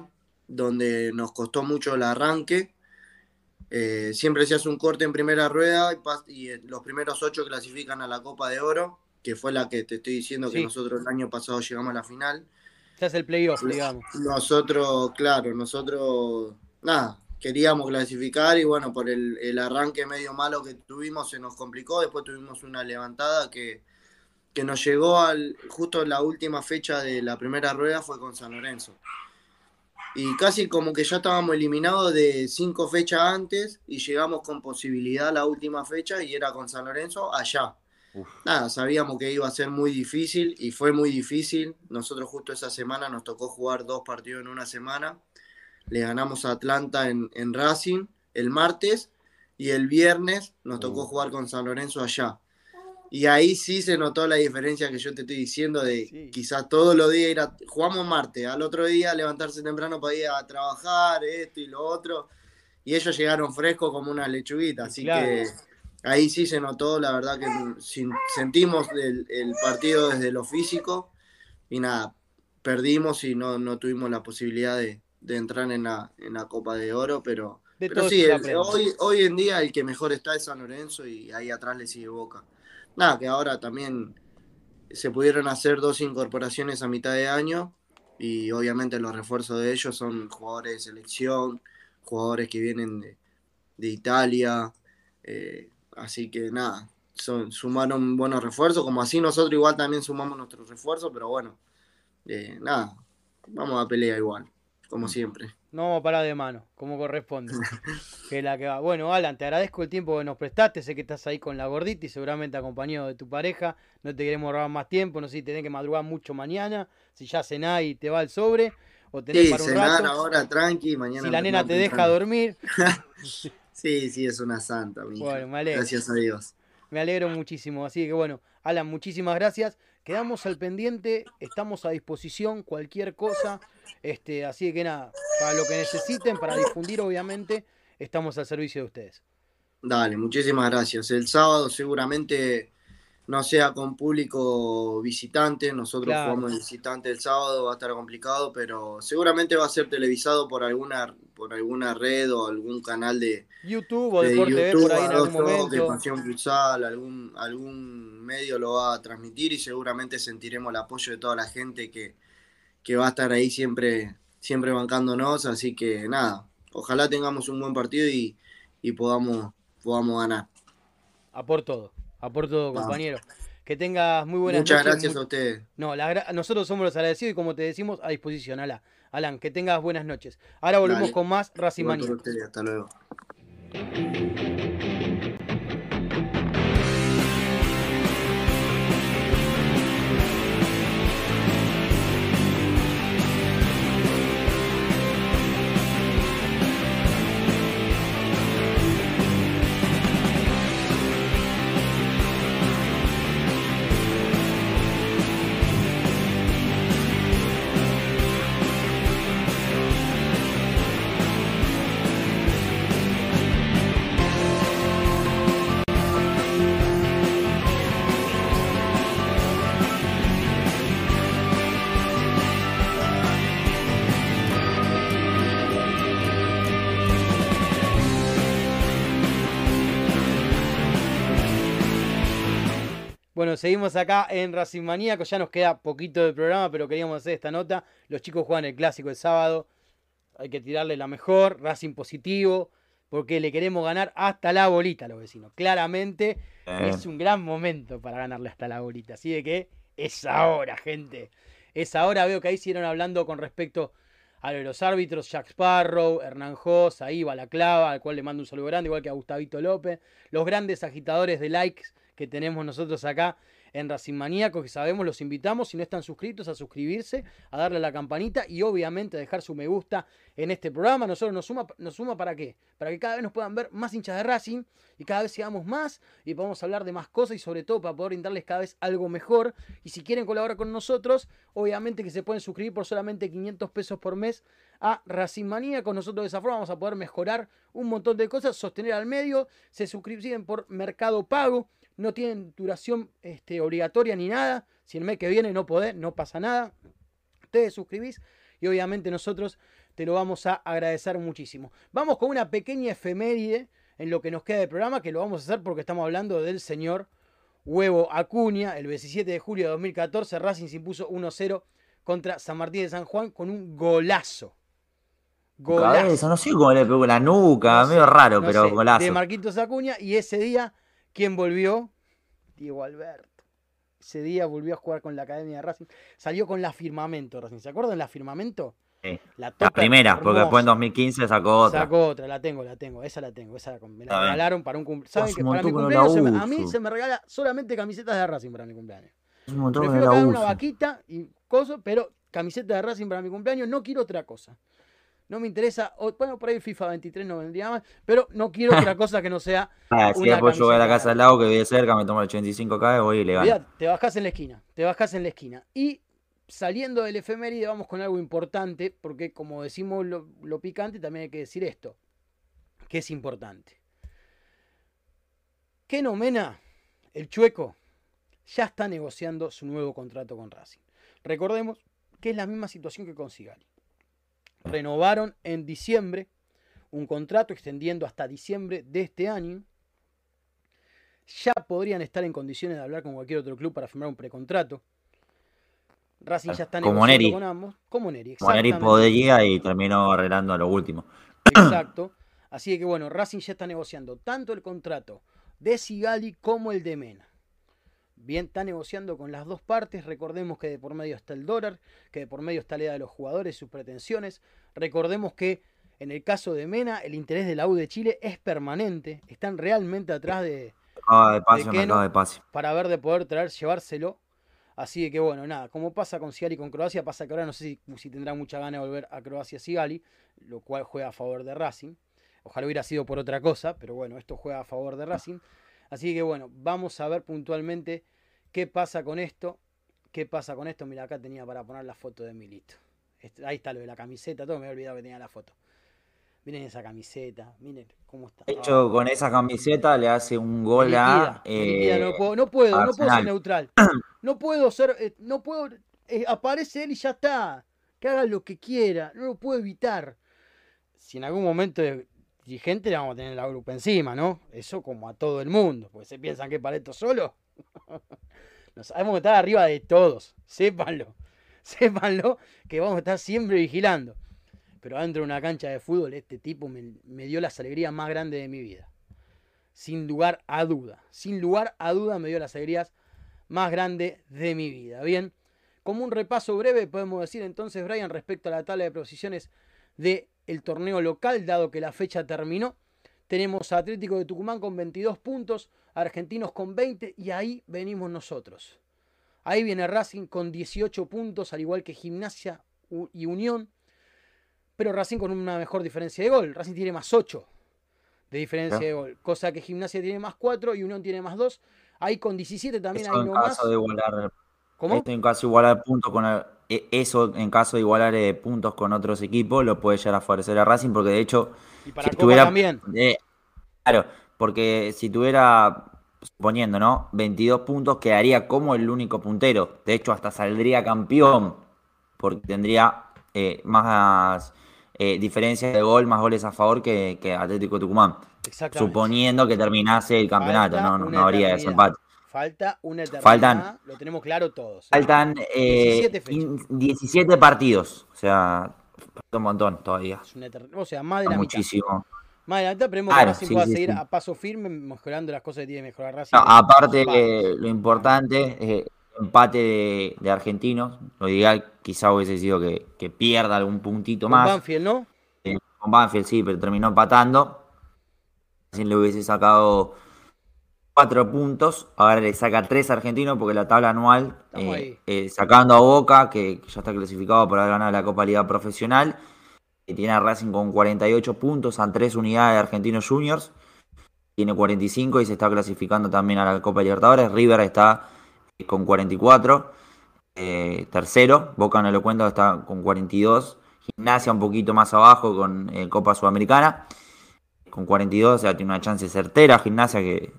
donde nos costó mucho el arranque. Eh, siempre se hace un corte en primera rueda y, eh, los primeros ocho clasifican a la Copa de Oro, que fue la que te estoy diciendo que nosotros el año pasado llegamos a la final. Se hace el playoff, digamos. Nosotros, claro, nosotros, nada, queríamos clasificar y bueno, por el, el arranque medio malo que tuvimos se nos complicó, después tuvimos una levantada que, que nos llegó al, justo la última fecha de la primera rueda fue con San Lorenzo. Y casi como que ya estábamos eliminados de cinco fechas antes y llegamos con posibilidad a la última fecha y era con San Lorenzo allá. Uf. Nada, sabíamos que iba a ser muy difícil y fue muy difícil. Nosotros justo esa semana nos tocó jugar dos partidos en una semana. Le ganamos a Atlanta en, en Racing el martes y el viernes nos tocó Uh. jugar con San Lorenzo allá. Y ahí sí se notó la diferencia que yo te estoy diciendo de Sí. quizás todos los días ir a, jugamos martes, al otro día levantarse temprano para ir a trabajar, esto y lo otro. Y ellos llegaron frescos como una lechuguita, así Claro. que ahí sí se notó, la verdad que sin- sentimos el, el partido desde lo físico y nada, perdimos y no, no tuvimos la posibilidad de, de entrar en la, en la Copa de Oro, pero De Pero sí, el- hoy, hoy en día el que mejor está es San Lorenzo y ahí atrás le sigue Boca. Nada, que ahora también se pudieron hacer dos incorporaciones a mitad de año y obviamente los refuerzos de ellos son jugadores de selección, jugadores que vienen de, de Italia, eh, así que nada, son, sumaron buenos refuerzos, como así nosotros igual también sumamos nuestros refuerzos, pero bueno, eh, nada, vamos a pelear igual, como siempre. No vamos a parar de mano, como corresponde. que la que va. Bueno, Alan, te agradezco el tiempo que nos prestaste. Sé que estás ahí con la gordita y seguramente acompañado de tu pareja. No te queremos robar más tiempo. No sé si tenés que madrugar mucho mañana. Si ya cenás y te va el sobre. O tenés Sí, para un cenar rato. ahora tranqui, mañana. si la nena te deja dormir. Sí, sí, es una santa. mi. Bueno, me alegro. Gracias a Dios. Me alegro muchísimo. Así que bueno, Alan, muchísimas gracias. Quedamos al pendiente, estamos a disposición, cualquier cosa. Este, así que nada, para lo que necesiten, para difundir, obviamente, estamos al servicio de ustedes. Dale, muchísimas gracias. El sábado seguramente no sea con público visitante, nosotros Claro. jugamos visitante el sábado, va a estar complicado, pero seguramente va a ser televisado por alguna, por alguna red o algún canal de, YouTube o de Deporte YouTube, por ahí en algún Arroyo, de momento. Pasión Futsal, algún, algún medio lo va a transmitir y seguramente sentiremos el apoyo de toda la gente que, que va a estar ahí siempre, siempre bancándonos, así que nada, ojalá tengamos un buen partido y, y podamos, podamos ganar. A por todo, por todo, Vamos. compañero. Que tengas muy buenas Muchas noches. gracias mu- a ustedes. No, la nosotros somos los agradecidos y como te decimos, a disposición. Alan, Alan que tengas buenas noches. Ahora volvemos Dale. con más ustedes, hasta luego. Bueno, seguimos acá en Racing Maníaco. Ya nos queda poquito del programa, pero queríamos hacer esta nota. Los chicos juegan el clásico el sábado. Hay que tirarle la mejor. Racing positivo. Porque le queremos ganar hasta la bolita a los vecinos. Claramente Eh, es un gran momento para ganarle hasta la bolita. Así de que es ahora, gente. Es ahora. Veo que ahí siguieron hablando con respecto a lo de los árbitros. Jack Sparrow, Hernán Jos, ahí va la clava, al cual le mando un saludo grande, igual que a Gustavito López. Los grandes agitadores de likes que tenemos nosotros acá en Racing Maníaco, que sabemos, los invitamos, si no están suscritos, a suscribirse, a darle a la campanita y obviamente a dejar su me gusta en este programa. Nosotros nos suma, nos suma para qué? Para que cada vez nos puedan ver más hinchas de Racing y cada vez seamos más y podamos hablar de más cosas y sobre todo para poder brindarles cada vez algo mejor. Y si quieren colaborar con nosotros, obviamente que se pueden suscribir por solamente 500 pesos por mes a Racing Maníaco. Nosotros de esa forma vamos a poder mejorar un montón de cosas, sostener al medio, se suscriben por Mercado Pago, no tienen duración este, obligatoria ni nada. Si el mes que viene no podés, no pasa nada. Te suscribís y obviamente nosotros te lo vamos a agradecer muchísimo. Vamos con una pequeña efeméride en lo que nos queda de programa, que lo vamos a hacer porque estamos hablando del señor Huevo Acuña. El 17 de julio de 2014, Racing se impuso 1-0 contra San Martín de San Juan con un golazo. cabeza, no sé cómo le pegó la nuca, No medio sé, raro, no pero sé, golazo. De Marquitos Acuña y ese día, ¿quién volvió? Diego Alberto. Ese día volvió a jugar con la Academia de Racing. Salió con la Firmamento Racing. ¿Se acuerdan la Firmamento? Sí. La, primera, porque después en hermosa. 2015 sacó otra. Sacó otra, la tengo, la tengo, esa la tengo, esa la, me la regalaron para un cumpleaños. ¿Saben que para mi cumpleaños me- a mí se me regala solamente camisetas de Racing para mi cumpleaños? Es un montón que Prefiero la una vaquita y cosas, pero camiseta de Racing para mi cumpleaños, no quiero otra cosa. No me interesa, o- bueno, por ahí FIFA 23 no vendría más, pero no quiero otra cosa que no sea. Ah, si después yo voy a la casa al lado que vive cerca, me tomo el 85K y voy y le gano. Te bajás en la esquina, te bajás en la esquina. Y saliendo del efeméride vamos con algo importante, porque como decimos lo, lo picante, también hay que decir esto, que es importante. Que Nomena, el chueco, ya está negociando su nuevo contrato con Racing. Recordemos que es la misma situación que con Sigali. Renovaron en diciembre un contrato extendiendo hasta diciembre de este año. Ya podrían estar en condiciones de hablar con cualquier otro club para firmar un precontrato. Racing ya está Como negociando Neri. con ambos. Como Neri, Como Neri podría y terminó arreglando a lo último. Exacto. Así que bueno, Racing ya está negociando tanto el contrato de Sigali como el de Mena. Bien, está negociando con las dos partes. Recordemos que de por medio está el dólar, que de por medio está la edad de los jugadores, sus pretensiones. Recordemos que en el caso de Mena, el interés de la U de Chile es permanente. Están realmente atrás de, Acaba de pase, ¿De de pase. para ver de poder traer, llevárselo. Así que bueno, nada, como pasa con Sigali y con Croacia, pasa que ahora no sé si, si tendrá mucha gana de volver a Croacia Sigali, lo cual juega a favor de Racing. Ojalá hubiera sido por otra cosa, pero bueno, esto juega a favor de Racing. Así que bueno, vamos a ver puntualmente qué pasa con esto. ¿Qué pasa con esto? Mira, acá tenía para poner la foto de Milito. Ahí está lo de la camiseta, todo me había olvidado que tenía la foto. Miren esa camiseta, miren cómo está. De hecho, con esa camiseta le hace un gol a. liquida, eh, no puedo, no puedo, no puedo ser neutral. No puedo ser, eh, no puedo, eh, aparece él y ya está. Que haga lo que quiera, no lo puedo evitar. Si en algún momento de dirigente le vamos a tener la grupa encima, ¿no? Eso como a todo el mundo, porque se piensan que para esto solo. Nos sabemos que estar arriba de todos, sépanlo. Sépanlo que vamos a estar siempre vigilando. Pero adentro de una cancha de fútbol, este tipo me, me dio las alegrías más grandes de mi vida sin lugar a duda. Sin lugar a duda me dio las alegrías más grandes de mi vida. Bien, como un repaso breve podemos decir entonces, Brian, respecto a la tabla de posiciones del torneo local, dado que la fecha terminó. Tenemos a Atlético de Tucumán con 22 puntos, Argentinos con 20 y ahí venimos nosotros. Ahí viene Racing con 18 puntos, al igual que Gimnasia y Unión, pero Racing con una mejor diferencia de gol. Racing tiene más 8 de diferencia de gol, cosa que Gimnasia tiene más 4 y Unión tiene más 2. Ahí con 17 también Eso hay no más. de igualar. ¿Cómo? Esto en caso de igualar puntos con el- e- eso en caso de igualar eh, puntos con otros equipos lo puede llegar a favorecer a Racing porque de hecho Y para si Copa tuviera también. eh, claro porque si tuviera suponiendo no 22 puntos quedaría como el único puntero de hecho hasta saldría campeón porque tendría eh, más eh, diferencia de gol más goles a favor que, que Atlético Tucumán suponiendo que terminase el campeonato Falta no, no, habría eternidad. desempate Falta una eternidad. Faltan- Lo tenemos claro todos. Faltan eh, 17 fechas. in- 17 partidos. O sea, un montón todavía. Es una O sea, más de la mitad. Muchísimo. Más de la mitad, que Claro, Racing sí, pueda sí, seguir sí. a paso firme, mejorando las cosas que tiene que mejorar Racing. No, aparte, eh, lo importante, eh, empate de, de argentinos. Lo ideal quizá hubiese sido que, que pierda algún puntito Con más. Banfield, ¿no? Eh, con Banfield sí, pero terminó empatando. Así le hubiese sacado cuatro puntos. Ahora le saca tres argentinos porque la tabla anual, eh, eh, sacando a Boca, que ya está clasificado por haber ganado la Copa Liga Profesional. que tiene a Racing con 48 puntos a tres unidades de Argentinos Juniors. Tiene 45 y se está clasificando también a la Copa Libertadores. River está eh, con 44. eh, tercero, Boca no lo cuento, está con 42. Gimnasia un poquito más abajo con Copa Sudamericana. Con 42, o sea, tiene una chance certera. Gimnasia que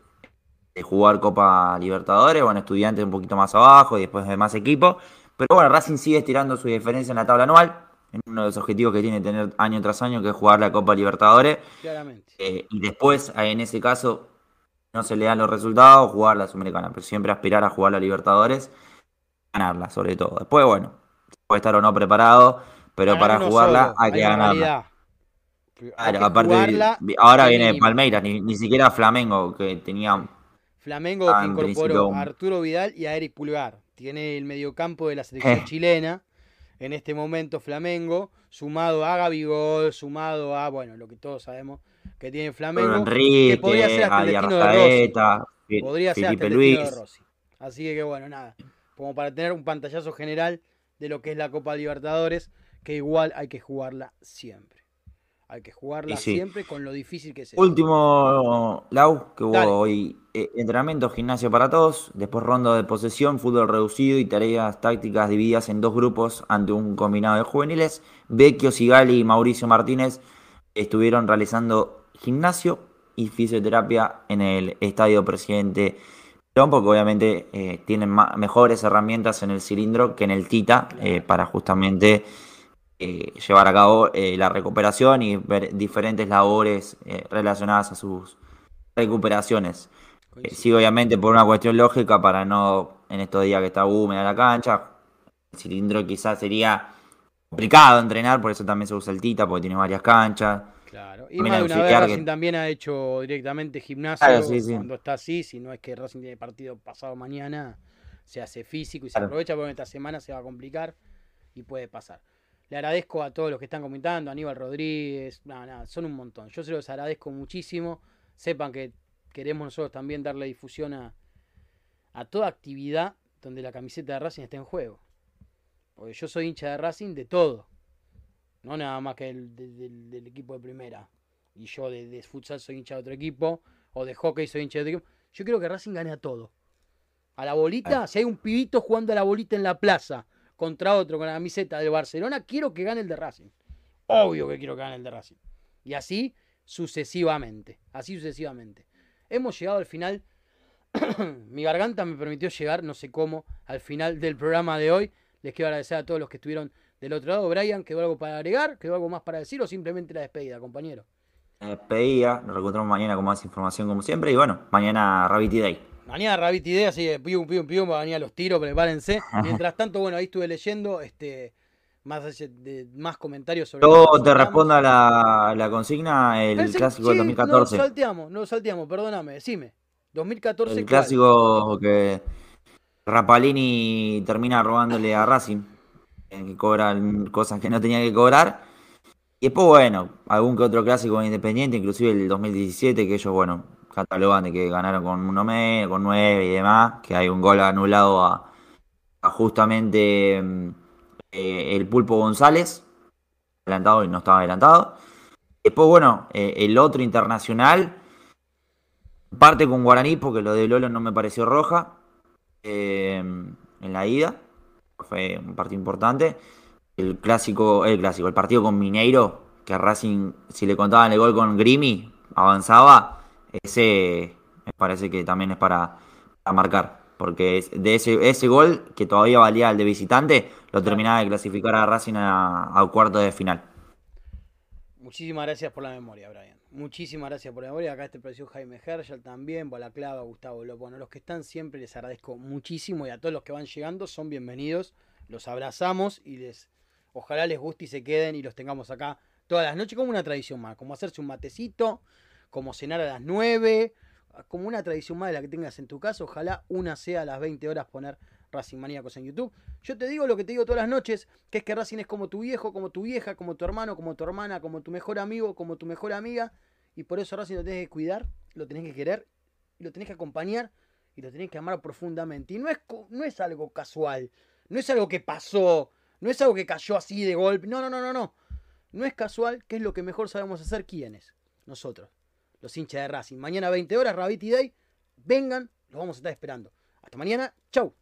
de jugar Copa Libertadores. Bueno, Estudiantes un poquito más abajo y después de más equipos. Pero bueno, Racing sigue estirando su diferencia en la tabla anual. En uno de los objetivos que tiene tener año tras año, que es jugar la Copa Libertadores. Claramente. Eh, y después, eh, en ese caso, no se le dan los resultados, jugar la Sudamericana. Pero siempre aspirar a jugar la Libertadores, ganarla sobre todo. Después, bueno, puede estar o no preparado, pero para jugarla solo, hay que ganarla. Hay aparte, ahora al viene. Palmeiras, ni, ni siquiera Flamengo, que tenía. Flamengo que incorporó a Arturo Vidal y a Eric Pulgar. Tiene el mediocampo de la selección Eh. chilena. En este momento Flamengo, sumado a Gabigol, sumado a, bueno, lo que todos sabemos que tiene Flamengo. Enrique, que podría ser hasta el destino de Rossi. Podría ser hasta el destino de Luis. Rossi. Así que bueno, nada. Como para tener un pantallazo general de lo que es la Copa Libertadores, que igual hay que jugarla siempre. Hay que jugarla sí. siempre con lo difícil que es. Último, Lau, que hubo Dale. hoy eh, entrenamiento, gimnasio para todos, después ronda de posesión, fútbol reducido y tareas tácticas divididas en dos grupos ante un combinado de juveniles. Vecchio, Sigali y Mauricio Martínez estuvieron realizando gimnasio y fisioterapia en el Estadio Presidente Perón, porque obviamente eh, tienen mejores herramientas en el cilindro que en el Tita eh, para justamente eh, llevar a cabo eh, la recuperación y ver diferentes labores eh, relacionadas a sus recuperaciones. Eh, sí, obviamente por una cuestión lógica, para no, en estos días que está húmeda la cancha, el cilindro quizás sería complicado entrenar, por eso también se usa el Tita, porque tiene varias canchas. Claro, y También más de una vez que- Racing también ha hecho directamente gimnasio Claro, sí, sí. cuando está así, si no es que Racing tiene partido pasado mañana, se hace físico y se Claro. aprovecha porque esta semana se va a complicar y puede pasar. Le agradezco a todos los que están comentando, Aníbal Rodríguez, nada, nada, son un montón. Yo se los agradezco muchísimo. Sepan que queremos nosotros también darle difusión a, a toda actividad donde la camiseta de Racing esté en juego. Porque yo soy hincha de Racing de todo. No nada más que el, de- del- del equipo de primera. Y yo de, de futsal soy hincha de otro equipo. O de hockey soy hincha de otro equipo. Yo quiero que Racing gane a todo. A la bolita, si hay un pibito jugando a la bolita en la plaza contra otro con la camiseta del Barcelona, quiero que gane el de Racing. Obvio que quiero que gane el de Racing. Y así sucesivamente. Así sucesivamente. Hemos llegado al final. Mi garganta me permitió llegar, no sé cómo, al final del programa de hoy. Les quiero agradecer a todos los que estuvieron del otro lado. Brian, ¿quedó algo para agregar? ¿Quedó algo más para decir o simplemente la despedida, compañero? La despedida, nos reencontramos mañana con más información como siempre y bueno, mañana Rabbit Day. Mañana Rabbit Idea, así que pium, pium, pium, va a venir a los tiros, prepárense. Mientras tanto, bueno, ahí estuve leyendo este más, de, más comentarios sobre. Yo te respondo a la, la consigna, el Pensé- clásico del sí, 2014. No salteamos, no salteamos, perdóname, decime. 2014, El clásico que Rapalini termina robándole a Racing, eh, que cobran cosas que no tenía que cobrar. Y después, bueno, algún que otro clásico Independiente, inclusive el 2017, que ellos, bueno, catalogan de que ganaron con uno menos, con nueve y demás, que hay un gol anulado a, a justamente mm, eh, el Pulpo González, adelantado y no estaba adelantado. Después, bueno, eh, el otro internacional, parte con Guaraní, porque lo de Lolo no me pareció roja eh, en la ida, fue un partido importante. El clásico, el clásico, el partido con Mineiro, que Racing, si le contaban el gol con Grimi, avanzaba, ese me parece que también es para, para marcar. Porque es- de ese, ese gol, que todavía valía el de visitante, lo terminaba de clasificar a Racing a, a cuarto de final. Muchísimas gracias por la memoria, Brian. Muchísimas gracias por la memoria. Acá este precio Jaime Herschel también, Balaclava, Gustavo López. Bueno, los que están siempre les agradezco muchísimo y a todos los que van llegando son bienvenidos. Los abrazamos y les ojalá les guste y se queden y los tengamos acá todas las noches como una tradición más, como hacerse un matecito, como cenar a las 9, como una tradición más de la que tengas en tu casa. Ojalá una sea a las 20 horas poner Racing Maníacos en YouTube. Yo te digo lo que te digo todas las noches, que es que Racing es como tu viejo, como tu vieja, como tu hermano, como tu hermana, como tu mejor amigo, como tu mejor amiga. Y por eso Racing lo tenés que cuidar, lo tenés que querer, lo tenés que acompañar, y lo tenés que amar profundamente. Y no es, no es algo casual, no es algo que pasó, no es algo que cayó así de golpe. No, no, no, no, no. No es casual, que es lo que mejor sabemos hacer. ¿Quiénes? Nosotros, los hinchas de Racing. Mañana 20 horas, Rabiti Day. Vengan, los vamos a estar esperando. Hasta mañana. Chau.